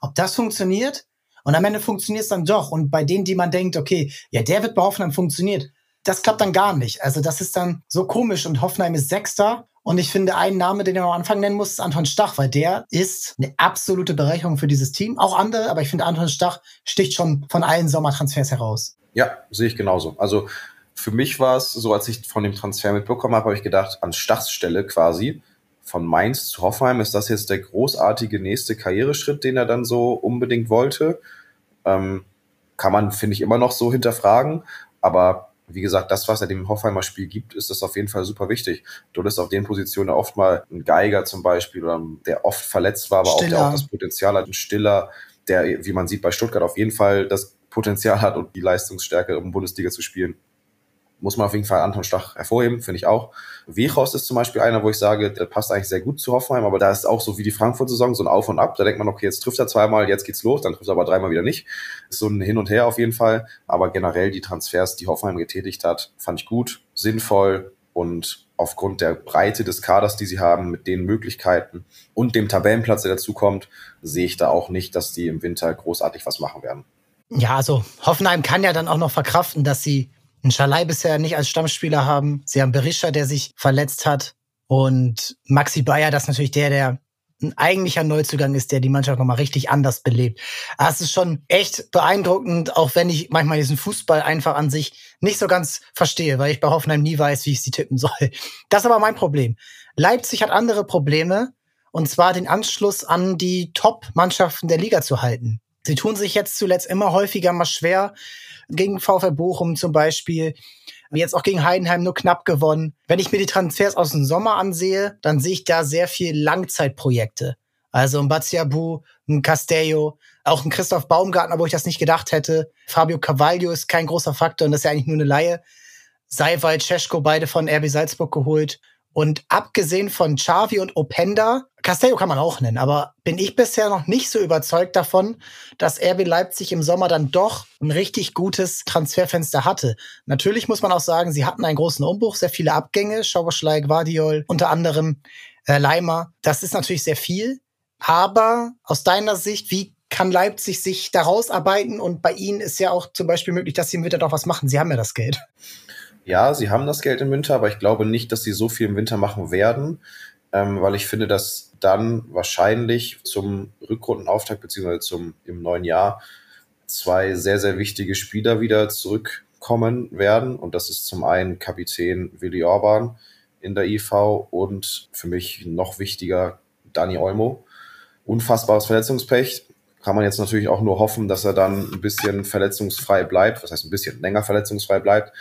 ob das funktioniert. Und am Ende funktioniert es dann doch. Und bei denen, die man denkt, okay, ja, der wird bei Hoffenheim funktioniert, das klappt dann gar nicht. Also das ist dann so komisch. Und Hoffenheim ist Sechster. Und ich finde, einen Name, den ich am Anfang nennen muss, ist Anton Stach, weil der ist eine absolute Bereicherung für dieses Team. Auch andere, aber ich finde, Anton Stach sticht schon von allen Sommertransfers heraus. Ja, sehe ich genauso. Also für mich war es so, als ich von dem Transfer mitbekommen habe, habe ich gedacht, an Stachs Stelle quasi von Mainz zu Hoffenheim, ist das jetzt der großartige nächste Karriereschritt, den er dann so unbedingt wollte? Ähm, kann man, finde ich, immer noch so hinterfragen. Aber wie gesagt, das, was er dem Hoffheimer Spiel gibt, ist das auf jeden Fall super wichtig. Du bist auf den Positionen oft mal ein Geiger zum Beispiel, oder der oft verletzt war, aber auch der auch das Potenzial hat, ein Stiller, der, wie man sieht, bei Stuttgart auf jeden Fall das Potenzial hat und die Leistungsstärke, um Bundesliga zu spielen muss man auf jeden Fall Anton Stach hervorheben, finde ich auch. Wechhaus ist zum Beispiel einer, wo ich sage, der passt eigentlich sehr gut zu Hoffenheim, aber da ist auch so wie die Frankfurt-Saison so ein Auf und Ab. Da denkt man, okay, jetzt trifft er zweimal, jetzt geht's los, dann trifft er aber dreimal wieder nicht. Ist so ein Hin und Her auf jeden Fall. Aber generell die Transfers, die Hoffenheim getätigt hat, fand ich gut, sinnvoll und aufgrund der Breite des Kaders, die sie haben, mit den Möglichkeiten und dem Tabellenplatz, der dazu kommt, sehe ich da auch nicht, dass die im Winter großartig was machen werden. Ja, also Hoffenheim kann ja dann auch noch verkraften, dass sie einen Schalai bisher nicht als Stammspieler haben. Sie haben Berisha, der sich verletzt hat. Und Maxi Bayer, das ist natürlich der, der ein eigentlicher Neuzugang ist, der die Mannschaft nochmal richtig anders belebt. Es ist schon echt beeindruckend, auch wenn ich manchmal diesen Fußball einfach an sich nicht so ganz verstehe, weil ich bei Hoffenheim nie weiß, wie ich sie tippen soll. Das ist aber mein Problem. Leipzig hat andere Probleme, und zwar den Anschluss an die Top-Mannschaften der Liga zu halten. Sie tun sich jetzt zuletzt immer häufiger mal schwer, gegen VfL Bochum zum Beispiel. Jetzt auch gegen Heidenheim nur knapp gewonnen. Wenn ich mir die Transfers aus dem Sommer ansehe, dann sehe ich da sehr viel Langzeitprojekte. Also ein Batsiabu, ein Castello, auch ein Christoph Baumgartner, wo ich das nicht gedacht hätte. Fabio Cavaglio ist kein großer Faktor und das ist ja eigentlich nur eine Laie. Seiwald, Cesko, beide von RB Salzburg geholt. Und abgesehen von Xavi und Openda, Castello kann man auch nennen, aber bin ich bisher noch nicht so überzeugt davon, dass RB Leipzig im Sommer dann doch ein richtig gutes Transferfenster hatte. Natürlich muss man auch sagen, sie hatten einen großen Umbruch, sehr viele Abgänge, Schauberschlei, Guardiol, unter anderem äh, Leimer. Das ist natürlich sehr viel. Aber aus deiner Sicht, wie kann Leipzig sich da rausarbeiten? Und bei ihnen ist ja auch zum Beispiel möglich, dass sie im Winter doch was machen. Sie haben ja das Geld. Ja, sie haben das Geld im Winter, aber ich glaube nicht, dass sie so viel im Winter machen werden, ähm, weil ich finde, dass dann wahrscheinlich zum Rückrundenauftakt beziehungsweise zum im neuen Jahr zwei sehr, sehr wichtige Spieler wieder zurückkommen werden. Und das ist zum einen Kapitän Willi Orban in der IV und für mich noch wichtiger Dani Olmo. Unfassbares Verletzungspech. Kann man jetzt natürlich auch nur hoffen, dass er dann ein bisschen verletzungsfrei bleibt. Was heißt ein bisschen länger verletzungsfrei bleibt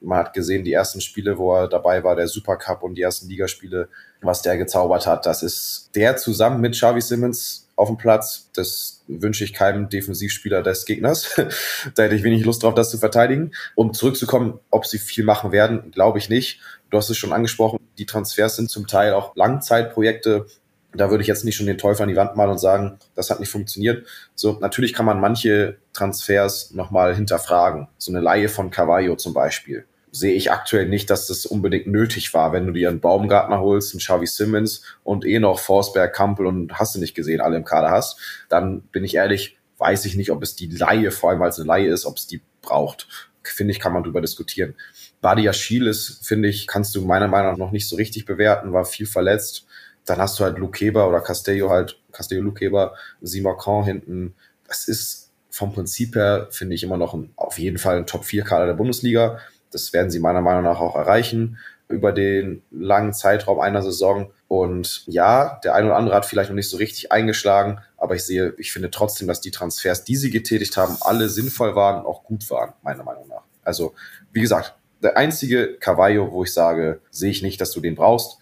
man hat gesehen, die ersten Spiele, wo er dabei war, der Supercup und die ersten Ligaspiele, was der gezaubert hat. Das ist der zusammen mit Xavi Simmons auf dem Platz. Das wünsche ich keinem Defensivspieler des Gegners. *laughs* da hätte ich wenig Lust drauf, das zu verteidigen. Um zurückzukommen, ob sie viel machen werden, glaube ich nicht. Du hast es schon angesprochen, die Transfers sind zum Teil auch Langzeitprojekte. Da würde ich jetzt nicht schon den Teufel an die Wand malen und sagen, das hat nicht funktioniert. So, natürlich kann man manche Transfers nochmal hinterfragen. So eine Laie von Cavallo zum Beispiel sehe ich aktuell nicht, dass das unbedingt nötig war, wenn du dir einen Baumgartner holst, einen Xavi Simmons und eh noch Forsberg, Kampel und hast du nicht gesehen, alle im Kader hast, dann bin ich ehrlich, weiß ich nicht, ob es die Laie, vor allem weil es eine Laie ist, ob es die braucht. Finde ich, kann man drüber diskutieren. Badia Schiel ist, finde ich, kannst du meiner Meinung nach noch nicht so richtig bewerten, war viel verletzt. Dann hast du halt Lukeber oder Castello halt, Castello Lukeber, Simacan hinten. Das ist vom Prinzip her, finde ich, immer noch ein, auf jeden Fall ein Top-4-Kader der Bundesliga. Das werden sie meiner Meinung nach auch erreichen über den langen Zeitraum einer Saison. Und ja, der eine oder andere hat vielleicht noch nicht so richtig eingeschlagen, aber ich sehe, ich finde trotzdem, dass die Transfers, die sie getätigt haben, alle sinnvoll waren und auch gut waren, meiner Meinung nach. Also, wie gesagt, der einzige Cavallo, wo ich sage, sehe ich nicht, dass du den brauchst.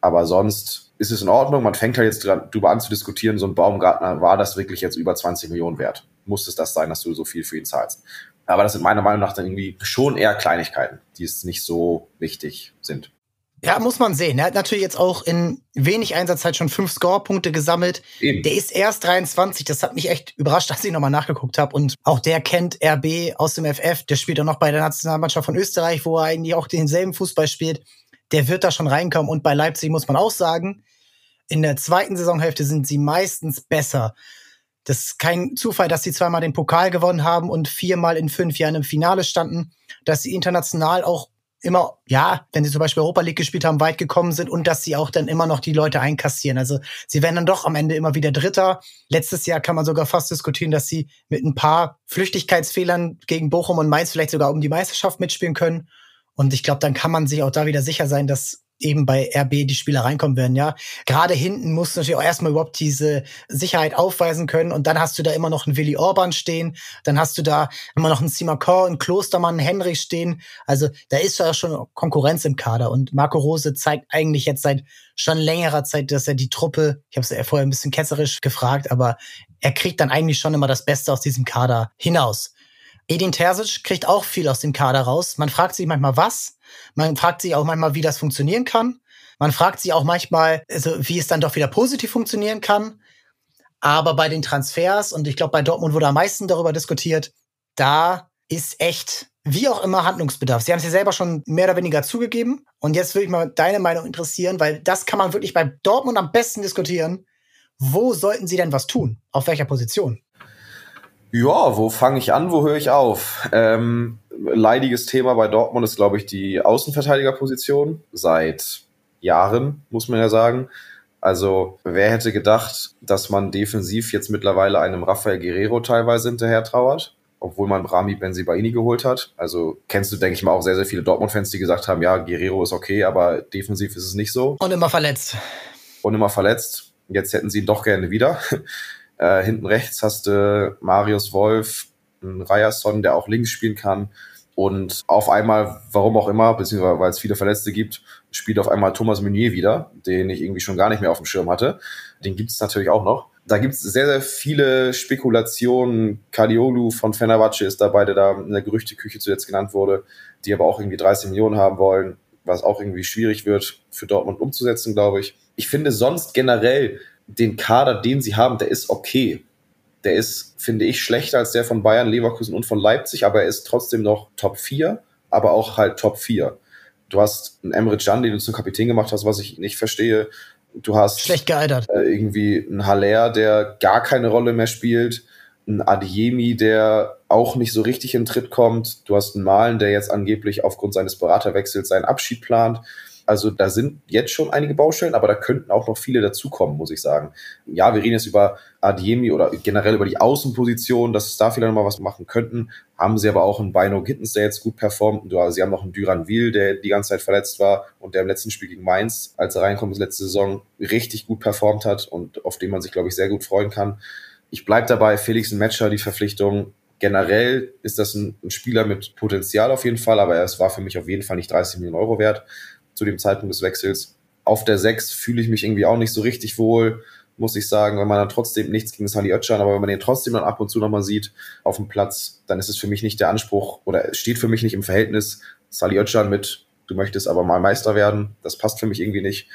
Aber sonst ist es in Ordnung. Man fängt halt jetzt drüber an zu diskutieren, so ein Baumgartner, war das wirklich jetzt über 20 Millionen wert? Muss es das sein, dass du so viel für ihn zahlst? Aber das sind meiner Meinung nach dann irgendwie schon eher Kleinigkeiten, die es nicht so wichtig sind. Ja, muss man sehen. Er hat natürlich jetzt auch in wenig Einsatzzeit schon fünf Score-Punkte gesammelt. Eben. Der ist erst 23. Das hat mich echt überrascht, dass ich nochmal nachgeguckt habe. Und auch der kennt RB aus dem FF. Der spielt auch noch bei der Nationalmannschaft von Österreich, wo er eigentlich auch denselben Fußball spielt. Der wird da schon reinkommen. Und bei Leipzig muss man auch sagen, in der zweiten Saisonhälfte sind sie meistens besser. Das ist kein Zufall, dass sie zweimal den Pokal gewonnen haben und viermal in fünf Jahren im Finale standen, dass sie international auch immer, ja, wenn sie zum Beispiel Europa League gespielt haben, weit gekommen sind und dass sie auch dann immer noch die Leute einkassieren. Also sie werden dann doch am Ende immer wieder Dritter. Letztes Jahr kann man sogar fast diskutieren, dass sie mit ein paar Flüchtigkeitsfehlern gegen Bochum und Mainz vielleicht sogar um die Meisterschaft mitspielen können. Und ich glaube, dann kann man sich auch da wieder sicher sein, dass eben bei RB die Spieler reinkommen werden, ja. Gerade hinten musst du natürlich auch erstmal überhaupt diese Sicherheit aufweisen können und dann hast du da immer noch einen Willi Orban stehen, dann hast du da immer noch einen Simakor, einen Klostermann, einen Henrich stehen. Also da ist ja schon Konkurrenz im Kader und Marco Rose zeigt eigentlich jetzt seit schon längerer Zeit, dass er die Truppe, ich habe es vorher ein bisschen ketzerisch gefragt, aber er kriegt dann eigentlich schon immer das Beste aus diesem Kader hinaus. Edin Terzic kriegt auch viel aus dem Kader raus. Man fragt sich manchmal was. Man fragt sich auch manchmal, wie das funktionieren kann. Man fragt sich auch manchmal, also wie es dann doch wieder positiv funktionieren kann. Aber bei den Transfers, und ich glaube, bei Dortmund wurde am meisten darüber diskutiert, da ist echt, wie auch immer, Handlungsbedarf. Sie haben es ja selber schon mehr oder weniger zugegeben. Und jetzt würde ich mal deine Meinung interessieren, weil das kann man wirklich bei Dortmund am besten diskutieren. Wo sollten sie denn was tun? Auf welcher Position? Ja, wo fange ich an, wo höre ich auf? Ähm, leidiges Thema bei Dortmund ist, glaube ich, die Außenverteidigerposition seit Jahren, muss man ja sagen. Also, wer hätte gedacht, dass man defensiv jetzt mittlerweile einem Rafael Guerrero teilweise hinterher trauert? Obwohl man Rami Benzibaini geholt hat. Also kennst du, denke ich mal, auch sehr, sehr viele Dortmund-Fans, die gesagt haben, ja, Guerrero ist okay, aber defensiv ist es nicht so. Und immer verletzt. Und immer verletzt. Jetzt hätten sie ihn doch gerne wieder. Äh, hinten rechts hast du Marius Wolf, einen Ryerson, der auch links spielen kann. Und auf einmal, warum auch immer, beziehungsweise weil es viele Verletzte gibt, spielt auf einmal Thomas Meunier wieder, den ich irgendwie schon gar nicht mehr auf dem Schirm hatte. Den gibt es natürlich auch noch. Da gibt es sehr, sehr viele Spekulationen. Kadiolu von Fenerbahce ist dabei, der da in der Gerüchteküche zuletzt genannt wurde, die aber auch irgendwie 30 Millionen haben wollen, was auch irgendwie schwierig wird für Dortmund umzusetzen, glaube ich. Ich finde sonst generell den Kader, den sie haben, der ist okay. Der ist, finde ich, schlechter als der von Bayern, Leverkusen und von Leipzig, aber er ist trotzdem noch Top 4, aber auch halt Top 4. Du hast einen Emre Can, den du zum Kapitän gemacht hast, was ich nicht verstehe. Du hast schlecht gealtert. Äh, irgendwie einen Haller, der gar keine Rolle mehr spielt. Ein Adiemi, der auch nicht so richtig in Tritt kommt. Du hast einen Malen, der jetzt angeblich aufgrund seines Beraterwechsels seinen Abschied plant. Also da sind jetzt schon einige Baustellen, aber da könnten auch noch viele dazukommen, muss ich sagen. Ja, wir reden jetzt über Adiemi oder generell über die Außenposition, dass es da vielleicht noch mal was machen könnten. Haben sie aber auch einen Bino Gittens, der jetzt gut performt. Sie haben noch einen Duran Wiel, der die ganze Zeit verletzt war und der im letzten Spiel gegen Mainz, als er reinkommt, letzte Saison richtig gut performt hat und auf den man sich, glaube ich, sehr gut freuen kann. Ich bleibe dabei, Felix ein Matcher, die Verpflichtung, generell ist das ein, Spieler mit Potenzial auf jeden Fall, aber es war für mich auf jeden Fall nicht 30 Millionen Euro wert zu dem Zeitpunkt des Wechsels. Auf der 6 fühle ich mich irgendwie auch nicht so richtig wohl, muss ich sagen, wenn man dann trotzdem nichts gegen Sali Özcan, aber wenn man den trotzdem dann ab und zu nochmal sieht auf dem Platz, dann ist es für mich nicht der Anspruch oder steht für mich nicht im Verhältnis Sali Özcan mit, du möchtest aber mal Meister werden. Das passt für mich irgendwie nicht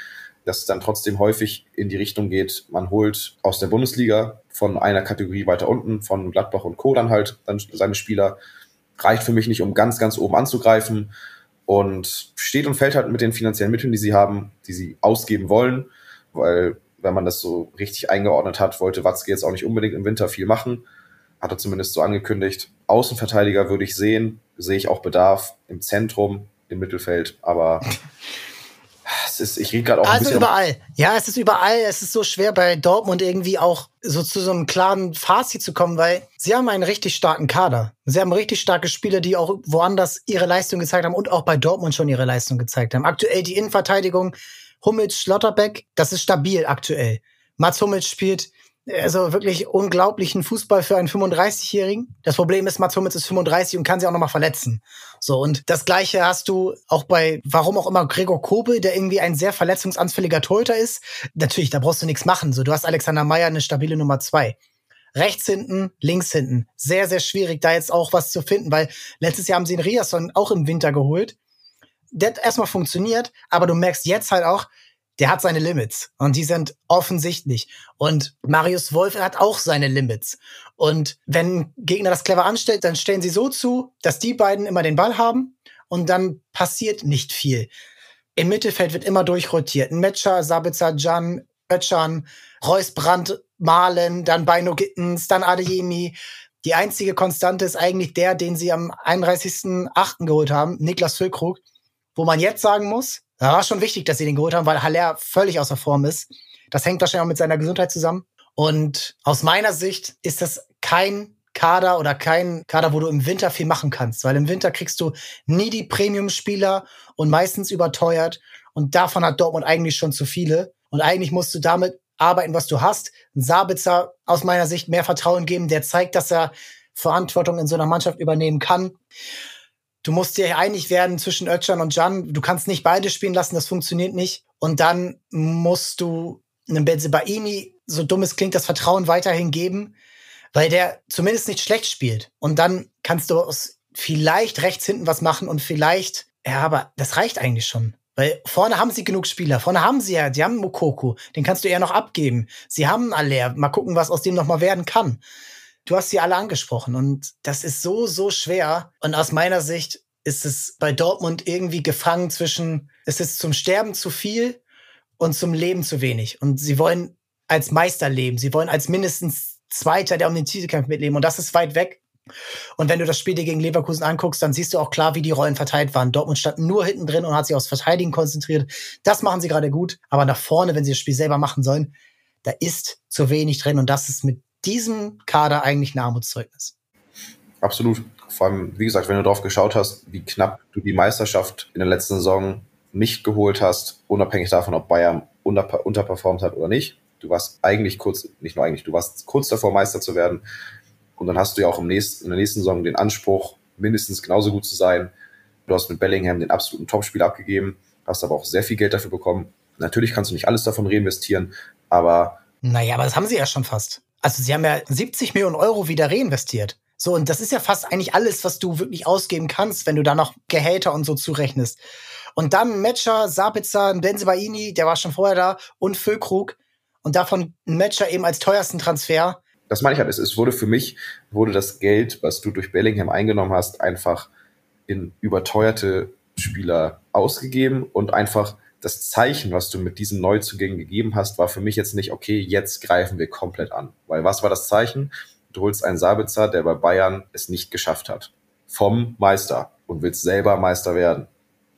dass es dann trotzdem häufig in die Richtung geht, man holt aus der Bundesliga von einer Kategorie weiter unten, von Gladbach und Co. dann halt dann seine Spieler. Reicht für mich nicht, um ganz, ganz oben anzugreifen und steht und fällt halt mit den finanziellen Mitteln, die sie haben, die sie ausgeben wollen, weil wenn man das so richtig eingeordnet hat, wollte Watzke jetzt auch nicht unbedingt im Winter viel machen, hat er zumindest so angekündigt. Außenverteidiger würde ich sehen, sehe ich auch Bedarf im Zentrum, im Mittelfeld, aber *laughs* ist, ich rede gerade auch also überall. Ja, es ist überall. Es ist so schwer bei Dortmund irgendwie auch so zu so einem klaren Fazit zu kommen, weil sie haben einen richtig starken Kader. Sie haben richtig starke Spieler, die auch woanders ihre Leistung gezeigt haben und auch bei Dortmund schon ihre Leistung gezeigt haben. Aktuell die Innenverteidigung Hummels, Schlotterbeck, das ist stabil aktuell. Mats Hummels spielt also wirklich unglaublichen Fußball für einen 35-Jährigen. Das Problem ist, Mats Hummels ist 35 und kann sich auch nochmal verletzen. So, und das Gleiche hast du auch bei, warum auch immer, Gregor Kobel, der irgendwie ein sehr verletzungsanfälliger Torhüter ist. Natürlich, da brauchst du nichts machen. So, du hast Alexander Meyer eine stabile Nummer zwei. Rechts hinten, links hinten. Sehr, sehr schwierig, da jetzt auch was zu finden, weil letztes Jahr haben sie den Riasson auch im Winter geholt. Der hat erstmal funktioniert, aber du merkst jetzt halt auch, der hat seine Limits und die sind offensichtlich. Und Marius Wolf hat auch seine Limits. Und wenn Gegner das clever anstellt, dann stellen sie so zu, dass die beiden immer den Ball haben und dann passiert nicht viel. Im Mittelfeld wird immer durchrotiert. Metscher, Sabitzer, Jan, Ötchan, Reus Brandt, Malen, dann Beino Gittens, dann Adeyemi. Die einzige Konstante ist eigentlich der, den sie am 31.8. geholt haben, Niklas Füllkrug, wo man jetzt sagen muss, da war schon wichtig, dass sie den geholt haben, weil Haller völlig außer Form ist. Das hängt wahrscheinlich auch mit seiner Gesundheit zusammen. Und aus meiner Sicht ist das kein Kader oder kein Kader, wo du im Winter viel machen kannst, weil im Winter kriegst du nie die Premium-Spieler und meistens überteuert. Und davon hat Dortmund eigentlich schon zu viele. Und eigentlich musst du damit arbeiten, was du hast. Sabitzer aus meiner Sicht mehr Vertrauen geben, der zeigt, dass er Verantwortung in so einer Mannschaft übernehmen kann du musst dir einig werden zwischen Özcan und Jan. Du kannst nicht beide spielen lassen, das funktioniert nicht. Und dann musst du einem Benzebaini, so dumm es klingt, das Vertrauen weiterhin geben, weil der zumindest nicht schlecht spielt. Und dann kannst du aus vielleicht rechts hinten was machen und vielleicht, ja, aber das reicht eigentlich schon. Weil vorne haben sie genug Spieler. Vorne haben sie ja, die haben Mokoko. Den kannst du eher noch abgeben. Sie haben Aller. Mal gucken, was aus dem noch mal werden kann. Du hast sie alle angesprochen und das ist so, so schwer. Und aus meiner Sicht ist es bei Dortmund irgendwie gefangen zwischen, es ist zum Sterben zu viel und zum Leben zu wenig. Und sie wollen als Meister leben. Sie wollen als mindestens Zweiter, der um den Titelkampf mitleben. Und das ist weit weg. Und wenn du das Spiel dir gegen Leverkusen anguckst, dann siehst du auch klar, wie die Rollen verteilt waren. Dortmund stand nur hinten drin und hat sich aufs Verteidigen konzentriert. Das machen sie gerade gut. Aber nach vorne, wenn sie das Spiel selber machen sollen, da ist zu wenig drin. Und das ist mit diesem Kader eigentlich ein Armutszeugnis. Absolut. Vor allem, wie gesagt, wenn du darauf geschaut hast, wie knapp du die Meisterschaft in der letzten Saison nicht geholt hast, unabhängig davon, ob Bayern unter, unterperformt hat oder nicht. Du warst eigentlich kurz, nicht nur eigentlich, du warst kurz davor, Meister zu werden. Und dann hast du ja auch im nächsten, in der nächsten Saison den Anspruch, mindestens genauso gut zu sein. Du hast mit Bellingham den absoluten Topspiel abgegeben, hast aber auch sehr viel Geld dafür bekommen. Natürlich kannst du nicht alles davon reinvestieren, aber. Naja, aber das haben sie ja schon fast. Also sie haben ja 70 Millionen Euro wieder reinvestiert. So, und das ist ja fast eigentlich alles, was du wirklich ausgeben kannst, wenn du da noch Gehälter und so zurechnest. Und dann Matcher, Sabitzer, Benzebaini, der war schon vorher da, und Füllkrug. Und davon Matcher eben als teuersten Transfer. Das meine ich halt. Es wurde für mich, wurde das Geld, was du durch Bellingham eingenommen hast, einfach in überteuerte Spieler ausgegeben und einfach das Zeichen, was du mit diesen Neuzugängen gegeben hast, war für mich jetzt nicht, okay, jetzt greifen wir komplett an. Weil was war das Zeichen? Du holst einen Sabitzer, der bei Bayern es nicht geschafft hat. Vom Meister und willst selber Meister werden.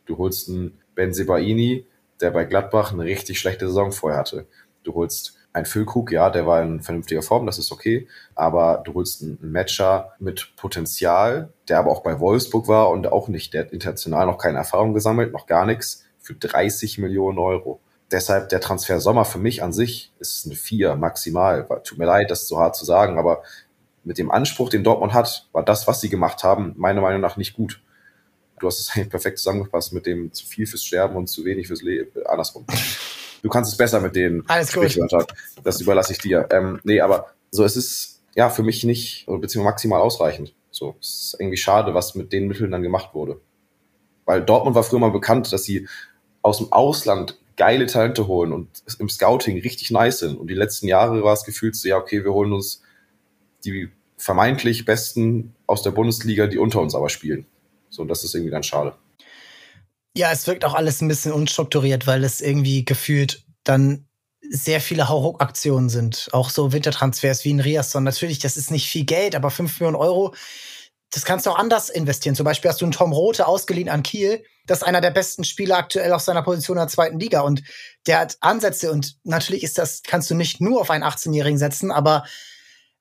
Du holst einen Benzibaini, der bei Gladbach eine richtig schlechte Saison vorher hatte. Du holst einen Füllkrug, ja, der war in vernünftiger Form, das ist okay, aber du holst einen Matcher mit Potenzial, der aber auch bei Wolfsburg war und auch nicht, der hat international noch keine Erfahrung gesammelt, noch gar nichts für 30 Millionen Euro. Deshalb der Transfer Sommer für mich an sich ist eine 4 maximal. Tut mir leid, das ist so hart zu sagen, aber mit dem Anspruch, den Dortmund hat, war das, was sie gemacht haben, meiner Meinung nach nicht gut. Du hast es *laughs* eigentlich perfekt zusammengepasst mit dem zu viel fürs Sterben und zu wenig fürs Leben. Andersrum. Du kannst es besser mit den Alles gut. Das überlasse ich dir. Ähm, nee, aber so, es ist ja für mich nicht, beziehungsweise maximal ausreichend. So, es ist irgendwie schade, was mit den Mitteln dann gemacht wurde. Weil Dortmund war früher mal bekannt, dass sie aus dem Ausland geile Talente holen und im Scouting richtig nice sind. Und die letzten Jahre war es gefühlt so, ja, okay, wir holen uns die vermeintlich Besten aus der Bundesliga, die unter uns aber spielen. So, und das ist irgendwie dann schade. Ja, es wirkt auch alles ein bisschen unstrukturiert, weil es irgendwie gefühlt dann sehr viele Hauruck-Aktionen sind. Auch so Wintertransfers wie ein Riasson. Natürlich, das ist nicht viel Geld, aber 5 Millionen Euro das kannst du auch anders investieren. Zum Beispiel hast du einen Tom Rote ausgeliehen an Kiel. Das ist einer der besten Spieler aktuell auf seiner Position in der zweiten Liga. Und der hat Ansätze. Und natürlich ist das, kannst du nicht nur auf einen 18-Jährigen setzen, aber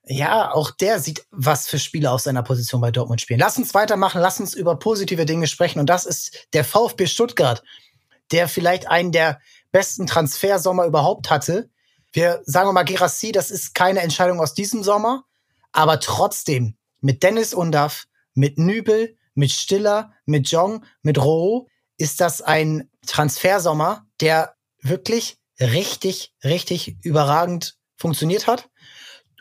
ja, auch der sieht, was für Spieler auf seiner Position bei Dortmund spielen. Lass uns weitermachen, lass uns über positive Dinge sprechen. Und das ist der VfB Stuttgart, der vielleicht einen der besten Transfersommer überhaupt hatte. Wir sagen mal, Gerassi, das ist keine Entscheidung aus diesem Sommer, aber trotzdem mit Dennis Undaff, mit Nübel, mit Stiller, mit Jong, mit Roh ist das ein Transfersommer, der wirklich richtig, richtig überragend funktioniert hat.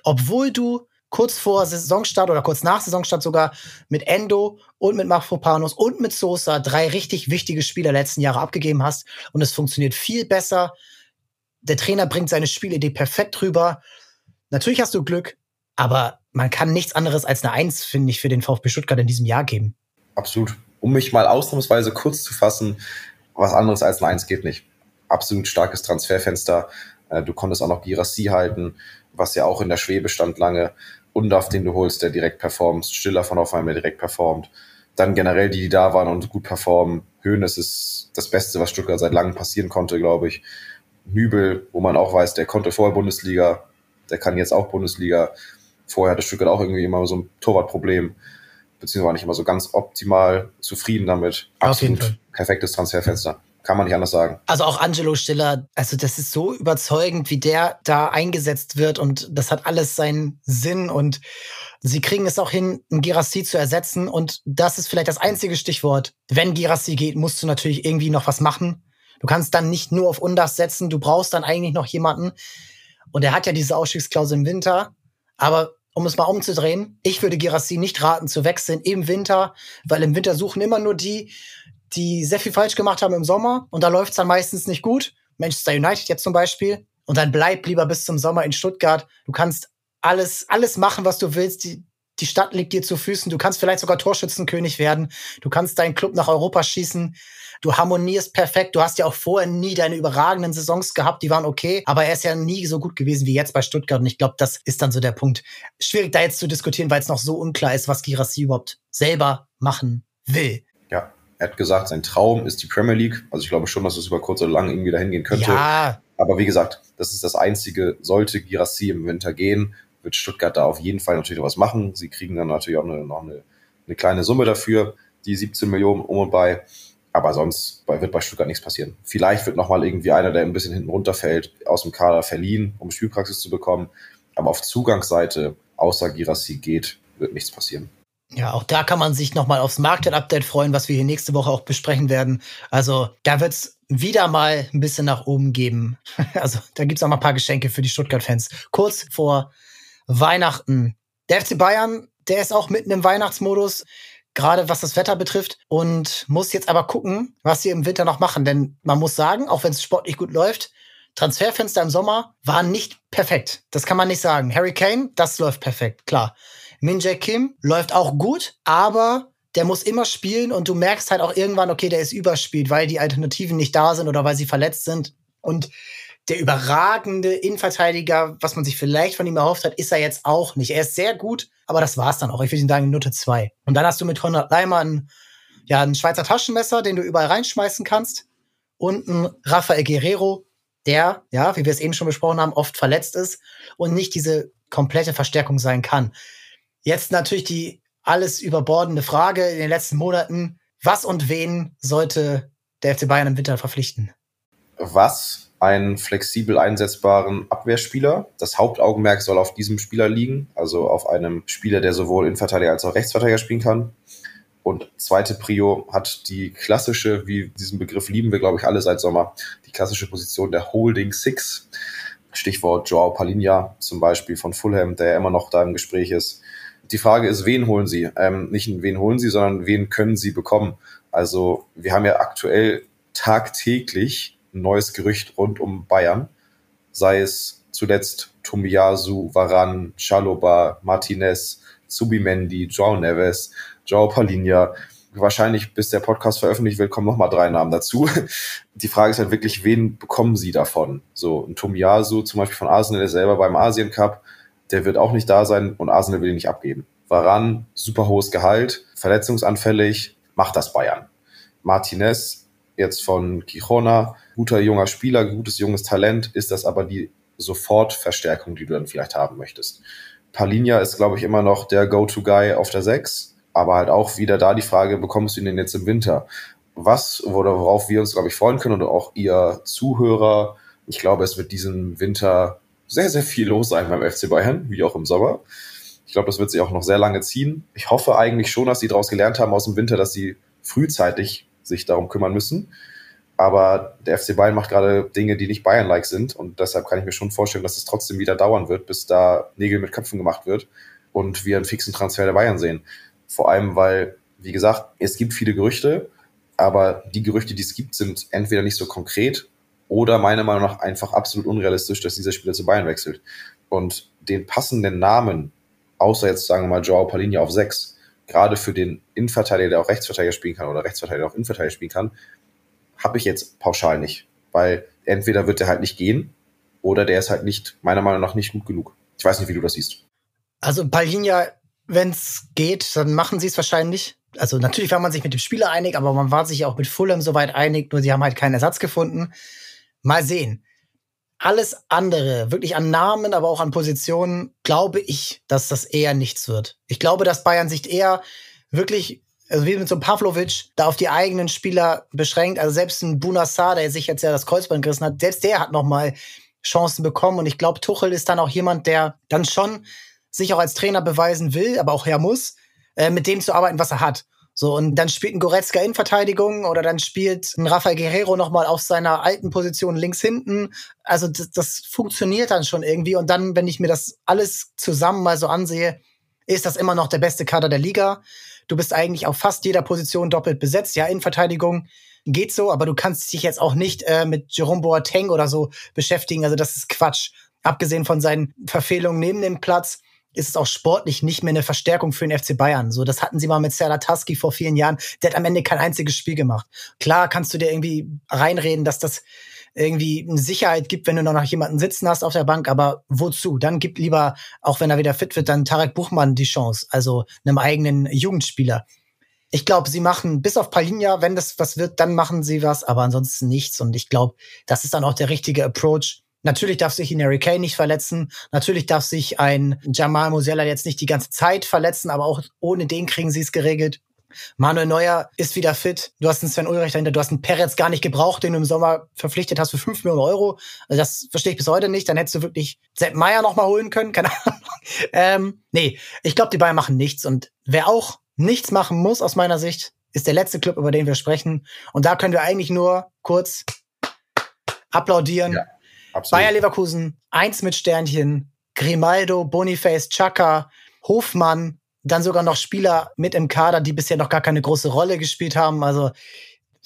Obwohl du kurz vor Saisonstart oder kurz nach Saisonstart sogar mit Endo und mit Mafropanos und mit Sosa drei richtig wichtige Spieler letzten Jahre abgegeben hast und es funktioniert viel besser. Der Trainer bringt seine Spielidee perfekt rüber. Natürlich hast du Glück, aber man kann nichts anderes als eine Eins, finde ich, für den VfB Stuttgart in diesem Jahr geben. Absolut. Um mich mal ausnahmsweise kurz zu fassen, was anderes als eine Eins geht nicht. Absolut starkes Transferfenster. Äh, du konntest auch noch Girassi halten, was ja auch in der Schwebe stand lange. Undaf, den du holst, der direkt performt. Stiller von Hoffenheim, der direkt performt. Dann generell die, die da waren und gut performen. Höhnes ist das Beste, was Stuttgart seit langem passieren konnte, glaube ich. Nübel, wo man auch weiß, der konnte vorher Bundesliga, der kann jetzt auch Bundesliga vorher hatte Stuttgart auch irgendwie immer so ein Torwartproblem, beziehungsweise war nicht immer so ganz optimal zufrieden damit. Absolut perfektes Transferfenster. Kann man nicht anders sagen. Also auch Angelo Stiller, also das ist so überzeugend, wie der da eingesetzt wird und das hat alles seinen Sinn und sie kriegen es auch hin, einen Girassi zu ersetzen und das ist vielleicht das einzige Stichwort. Wenn Girassi geht, musst du natürlich irgendwie noch was machen. Du kannst dann nicht nur auf Undas setzen, du brauchst dann eigentlich noch jemanden. Und er hat ja diese Ausstiegsklausel im Winter, aber um es mal umzudrehen, ich würde Girassi nicht raten zu wechseln im Winter, weil im Winter suchen immer nur die, die sehr viel falsch gemacht haben im Sommer und da läuft es dann meistens nicht gut. Manchester United jetzt zum Beispiel. Und dann bleib lieber bis zum Sommer in Stuttgart. Du kannst alles, alles machen, was du willst. Die, die Stadt liegt dir zu Füßen. Du kannst vielleicht sogar Torschützenkönig werden. Du kannst deinen Club nach Europa schießen. Du harmonierst perfekt. Du hast ja auch vorher nie deine überragenden Saisons gehabt. Die waren okay. Aber er ist ja nie so gut gewesen wie jetzt bei Stuttgart. Und ich glaube, das ist dann so der Punkt. Schwierig da jetzt zu diskutieren, weil es noch so unklar ist, was Girassi überhaupt selber machen will. Ja, er hat gesagt, sein Traum ist die Premier League. Also ich glaube schon, dass es über kurz oder lang irgendwie dahin gehen könnte. Ja. Aber wie gesagt, das ist das Einzige. Sollte Girassi im Winter gehen, wird Stuttgart da auf jeden Fall natürlich was machen. Sie kriegen dann natürlich auch eine, noch eine, eine kleine Summe dafür, die 17 Millionen um und bei. Aber sonst wird bei Stuttgart nichts passieren. Vielleicht wird nochmal irgendwie einer, der ein bisschen hinten runterfällt, aus dem Kader verliehen, um Spielpraxis zu bekommen. Aber auf Zugangsseite, außer Girassi geht, wird nichts passieren. Ja, auch da kann man sich nochmal aufs Market-Update freuen, was wir hier nächste Woche auch besprechen werden. Also da wird's wieder mal ein bisschen nach oben geben. *laughs* Also da gibt's auch mal ein paar Geschenke für die Stuttgart-Fans. Kurz vor Weihnachten. Der FC Bayern, der ist auch mitten im Weihnachtsmodus, gerade was das Wetter betrifft, und muss jetzt aber gucken, was sie im Winter noch machen. Denn man muss sagen, auch wenn es sportlich gut läuft, Transferfenster im Sommer waren nicht perfekt. Das kann man nicht sagen. Harry Kane, das läuft perfekt, klar. Min Jae Kim läuft auch gut, aber der muss immer spielen und du merkst halt auch irgendwann, okay, der ist überspielt, weil die Alternativen nicht da sind oder weil sie verletzt sind. Und der überragende Innenverteidiger, was man sich vielleicht von ihm erhofft hat, ist er jetzt auch nicht. Er ist sehr gut, aber das war's dann auch. Ich würde ihn sagen, Note 2. Und dann hast du mit Konrad Leimer einen, ja, ein Schweizer Taschenmesser, den du überall reinschmeißen kannst. Und ein Rafael Guerrero, der, ja, wie wir es eben schon besprochen haben, oft verletzt ist und nicht diese komplette Verstärkung sein kann. Jetzt natürlich die alles überbordende Frage in den letzten Monaten. Was und wen sollte der FC Bayern im Winter verpflichten? Was einen flexibel einsetzbaren Abwehrspieler. Das Hauptaugenmerk soll auf diesem Spieler liegen, also auf einem Spieler, der sowohl Innenverteidiger als auch Rechtsverteidiger spielen kann. Und zweite Prio hat die klassische, wie diesen Begriff lieben wir, glaube ich, alle seit Sommer, die klassische Position der Holding Six. Stichwort Joao Palinha zum Beispiel von Fulham, der ja immer noch da im Gespräch ist. Die Frage ist, wen holen Sie? Ähm, nicht wen holen Sie, sondern wen können Sie bekommen? Also wir haben ja aktuell tagtäglich neues Gerücht rund um Bayern, sei es zuletzt Tomiyasu, Varan, Chaloba, Martinez, Subimendi, Joao Neves, Joao Palinha. Wahrscheinlich, bis der Podcast veröffentlicht wird, kommen nochmal drei Namen dazu. *laughs* Die Frage ist halt wirklich, wen bekommen sie davon? So, ein Tomiyasu zum Beispiel von Arsenal, der selber beim Asien Cup, der wird auch nicht da sein und Arsenal will ihn nicht abgeben. Varan, super hohes Gehalt, verletzungsanfällig, macht das Bayern. Martinez, jetzt von Quijona, guter junger Spieler, gutes junges Talent, ist das aber die Sofortverstärkung, die du dann vielleicht haben möchtest. Palinja ist, glaube ich, immer noch der Go-To-Guy auf der 6, aber halt auch wieder da die Frage, bekommst du ihn denn jetzt im Winter? Was worauf wir uns, glaube ich, freuen können und auch ihr Zuhörer, ich glaube, es wird diesen Winter sehr, sehr viel los sein beim FC Bayern, wie auch im Sommer. Ich glaube, das wird sich auch noch sehr lange ziehen. Ich hoffe eigentlich schon, dass sie daraus gelernt haben aus dem Winter, dass sie frühzeitig sich darum kümmern müssen. Aber der FC Bayern macht gerade Dinge, die nicht Bayern-like sind. Und deshalb kann ich mir schon vorstellen, dass es trotzdem wieder dauern wird, bis da Nägel mit Köpfen gemacht wird und wir einen fixen Transfer der Bayern sehen. Vor allem, weil, wie gesagt, es gibt viele Gerüchte, aber die Gerüchte, die es gibt, sind entweder nicht so konkret oder meiner Meinung nach einfach absolut unrealistisch, dass dieser Spieler zu Bayern wechselt. Und den passenden Namen, außer jetzt sagen wir mal Joao Palinha auf 6, gerade für den Innenverteidiger, der auch Rechtsverteidiger spielen kann oder Rechtsverteidiger auch Innenverteidiger spielen kann, habe ich jetzt pauschal nicht. Weil entweder wird der halt nicht gehen oder der ist halt nicht, meiner Meinung nach, nicht gut genug. Ich weiß nicht, wie du das siehst. Also Palinha, wenn es geht, dann machen sie es wahrscheinlich. Also natürlich war man sich mit dem Spieler einig, aber man war sich auch mit Fulham soweit einig, nur sie haben halt keinen Ersatz gefunden. Mal sehen. Alles andere, wirklich an Namen, aber auch an Positionen, glaube ich, dass das eher nichts wird. Ich glaube, dass Bayern sich eher wirklich also wie mit so einem Pavlovic, da auf die eigenen Spieler beschränkt. Also selbst ein Bunassar, der sich jetzt ja das Kreuzband gerissen hat, selbst der hat noch mal Chancen bekommen. Und ich glaube, Tuchel ist dann auch jemand, der dann schon sich auch als Trainer beweisen will, aber auch her muss, äh, mit dem zu arbeiten, was er hat. So, und dann spielt ein Goretzka in Verteidigung oder dann spielt ein Rafael Guerrero nochmal auf seiner alten Position links hinten. Also das, das funktioniert dann schon irgendwie. Und dann, wenn ich mir das alles zusammen mal so ansehe, ist das immer noch der beste Kader der Liga. Du bist eigentlich auf fast jeder Position doppelt besetzt. Ja, in Verteidigung geht so, aber du kannst dich jetzt auch nicht äh, mit Jerome Boateng oder so beschäftigen. Also das ist Quatsch. Abgesehen von seinen Verfehlungen neben dem Platz ist es auch sportlich nicht mehr eine Verstärkung für den FC Bayern. So, das hatten sie mal mit Serdar Taski vor vielen Jahren. Der hat am Ende kein einziges Spiel gemacht. Klar kannst du dir irgendwie reinreden, dass das irgendwie eine Sicherheit gibt, wenn du noch jemanden sitzen hast auf der Bank, aber wozu? Dann gib lieber, auch wenn er wieder fit wird, dann Tarek Buchmann die Chance, also einem eigenen Jugendspieler. Ich glaube, sie machen bis auf Palinja, wenn das was wird, dann machen sie was, aber ansonsten nichts. Und ich glaube, das ist dann auch der richtige Approach. Natürlich darf sich ein Harry Kane nicht verletzen. Natürlich darf sich ein Jamal Musiala jetzt nicht die ganze Zeit verletzen, aber auch ohne den kriegen sie es geregelt. Manuel Neuer ist wieder fit. Du hast einen Sven Ulreich dahinter. Du hast einen Peretz gar nicht gebraucht, den du im Sommer verpflichtet hast für 5 Millionen Euro. Also das verstehe ich bis heute nicht. Dann hättest du wirklich Sepp Meier noch mal holen können. Keine Ahnung. *laughs* Ähm, nee, ich glaube, die Bayern machen nichts. Und wer auch nichts machen muss, aus meiner Sicht, ist der letzte Club, über den wir sprechen. Und da können wir eigentlich nur kurz applaudieren. Ja, Bayer Leverkusen, eins mit Sternchen, Grimaldo, Boniface, Chaka, Hofmann, dann sogar noch Spieler mit im Kader, die bisher noch gar keine große Rolle gespielt haben. Also,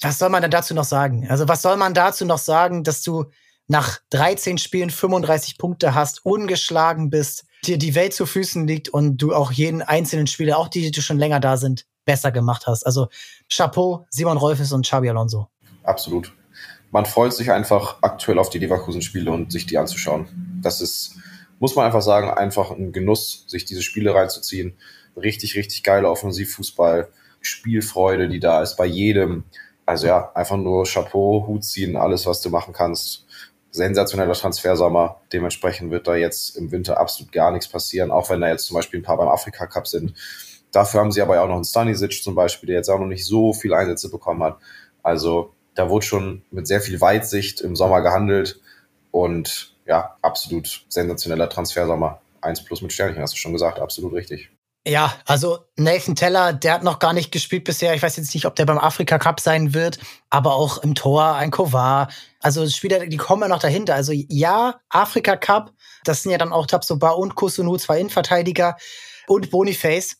was soll man denn dazu noch sagen? Also, was soll man dazu noch sagen, dass du nach 13 Spielen 35 Punkte hast, ungeschlagen bist, dir die Welt zu Füßen liegt und du auch jeden einzelnen Spieler, auch die, die schon länger da sind, besser gemacht hast. Also Chapeau, Simon Rolfes und Xabi Alonso. Absolut. Man freut sich einfach aktuell auf die Leverkusen-Spiele und sich die anzuschauen. Das ist, muss man einfach sagen, einfach ein Genuss, sich diese Spiele reinzuziehen richtig, richtig geiler Offensivfußball, Spielfreude, die da ist bei jedem. Also ja, einfach nur Chapeau, Hut ziehen, alles, was du machen kannst. Sensationeller Transfersommer. Dementsprechend wird da jetzt im Winter absolut gar nichts passieren, auch wenn da jetzt zum Beispiel ein paar beim Afrika Cup sind. Dafür haben sie aber auch noch einen Stanisic zum Beispiel, der jetzt auch noch nicht so viele Einsätze bekommen hat. Also da wurde schon mit sehr viel Weitsicht im Sommer gehandelt und ja, absolut sensationeller Transfersommer. Eins plus mit Sternchen, hast du schon gesagt, absolut richtig. Ja, also Nathan Teller, der hat noch gar nicht gespielt bisher. Ich weiß jetzt nicht, ob der beim Afrika Cup sein wird, aber auch im Tor ein Kovar. Also Spieler, die kommen ja noch dahinter. Also ja, Afrika Cup, das sind ja dann auch Tabsoba und Kusunu, zwei Innenverteidiger und Boniface.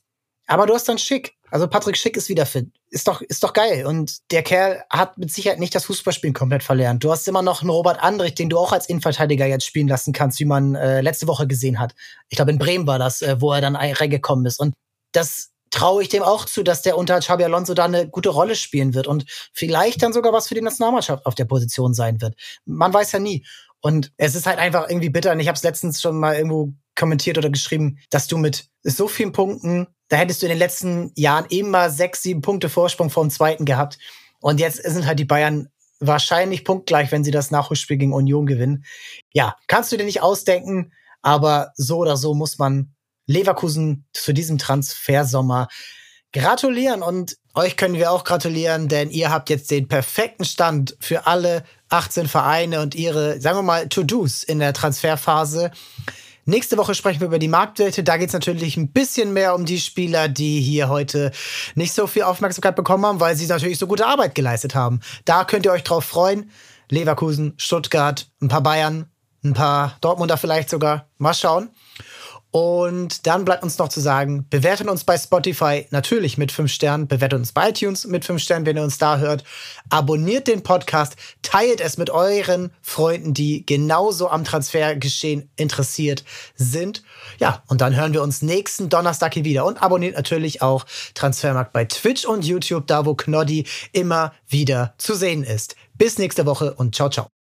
Aber du hast dann Schick. Also Patrick Schick ist wieder fit. Ist doch, ist doch geil. Und der Kerl hat mit Sicherheit nicht das Fußballspielen komplett verlernt. Du hast immer noch einen Robert Andrich, den du auch als Innenverteidiger jetzt spielen lassen kannst, wie man äh, letzte Woche gesehen hat. Ich glaube, in Bremen war das, äh, wo er dann reingekommen ist. Und das traue ich dem auch zu, dass der unter Xabi Alonso da eine gute Rolle spielen wird und vielleicht dann sogar was für die Nationalmannschaft auf der Position sein wird. Man weiß ja nie. Und es ist halt einfach irgendwie bitter. Und ich habe es letztens schon mal irgendwo kommentiert oder geschrieben, dass du mit so vielen Punkten, da hättest du in den letzten Jahren immer sechs, sieben Punkte Vorsprung vom zweiten gehabt. Und jetzt sind halt die Bayern wahrscheinlich punktgleich, wenn sie das Nachholspiel gegen Union gewinnen. Ja, kannst du dir nicht ausdenken, aber so oder so muss man Leverkusen zu diesem Transfersommer gratulieren und euch können wir auch gratulieren, denn ihr habt jetzt den perfekten Stand für alle 18 Vereine und ihre, sagen wir mal, To-Dos in der Transferphase. Nächste Woche sprechen wir über die Marktwerte. Da geht es natürlich ein bisschen mehr um die Spieler, die hier heute nicht so viel Aufmerksamkeit bekommen haben, weil sie natürlich so gute Arbeit geleistet haben. Da könnt ihr euch drauf freuen. Leverkusen, Stuttgart, ein paar Bayern, ein paar Dortmunder vielleicht sogar. Mal schauen. Und dann bleibt uns noch zu sagen, bewertet uns bei Spotify natürlich mit 5 Sternen, bewertet uns bei iTunes mit 5 Sternen, wenn ihr uns da hört. Abonniert den Podcast, teilt es mit euren Freunden, die genauso am Transfergeschehen interessiert sind. Ja, und dann hören wir uns nächsten Donnerstag hier wieder. Und abonniert natürlich auch Transfermarkt bei Twitch und YouTube, da wo Knoddy immer wieder zu sehen ist. Bis nächste Woche und ciao, ciao.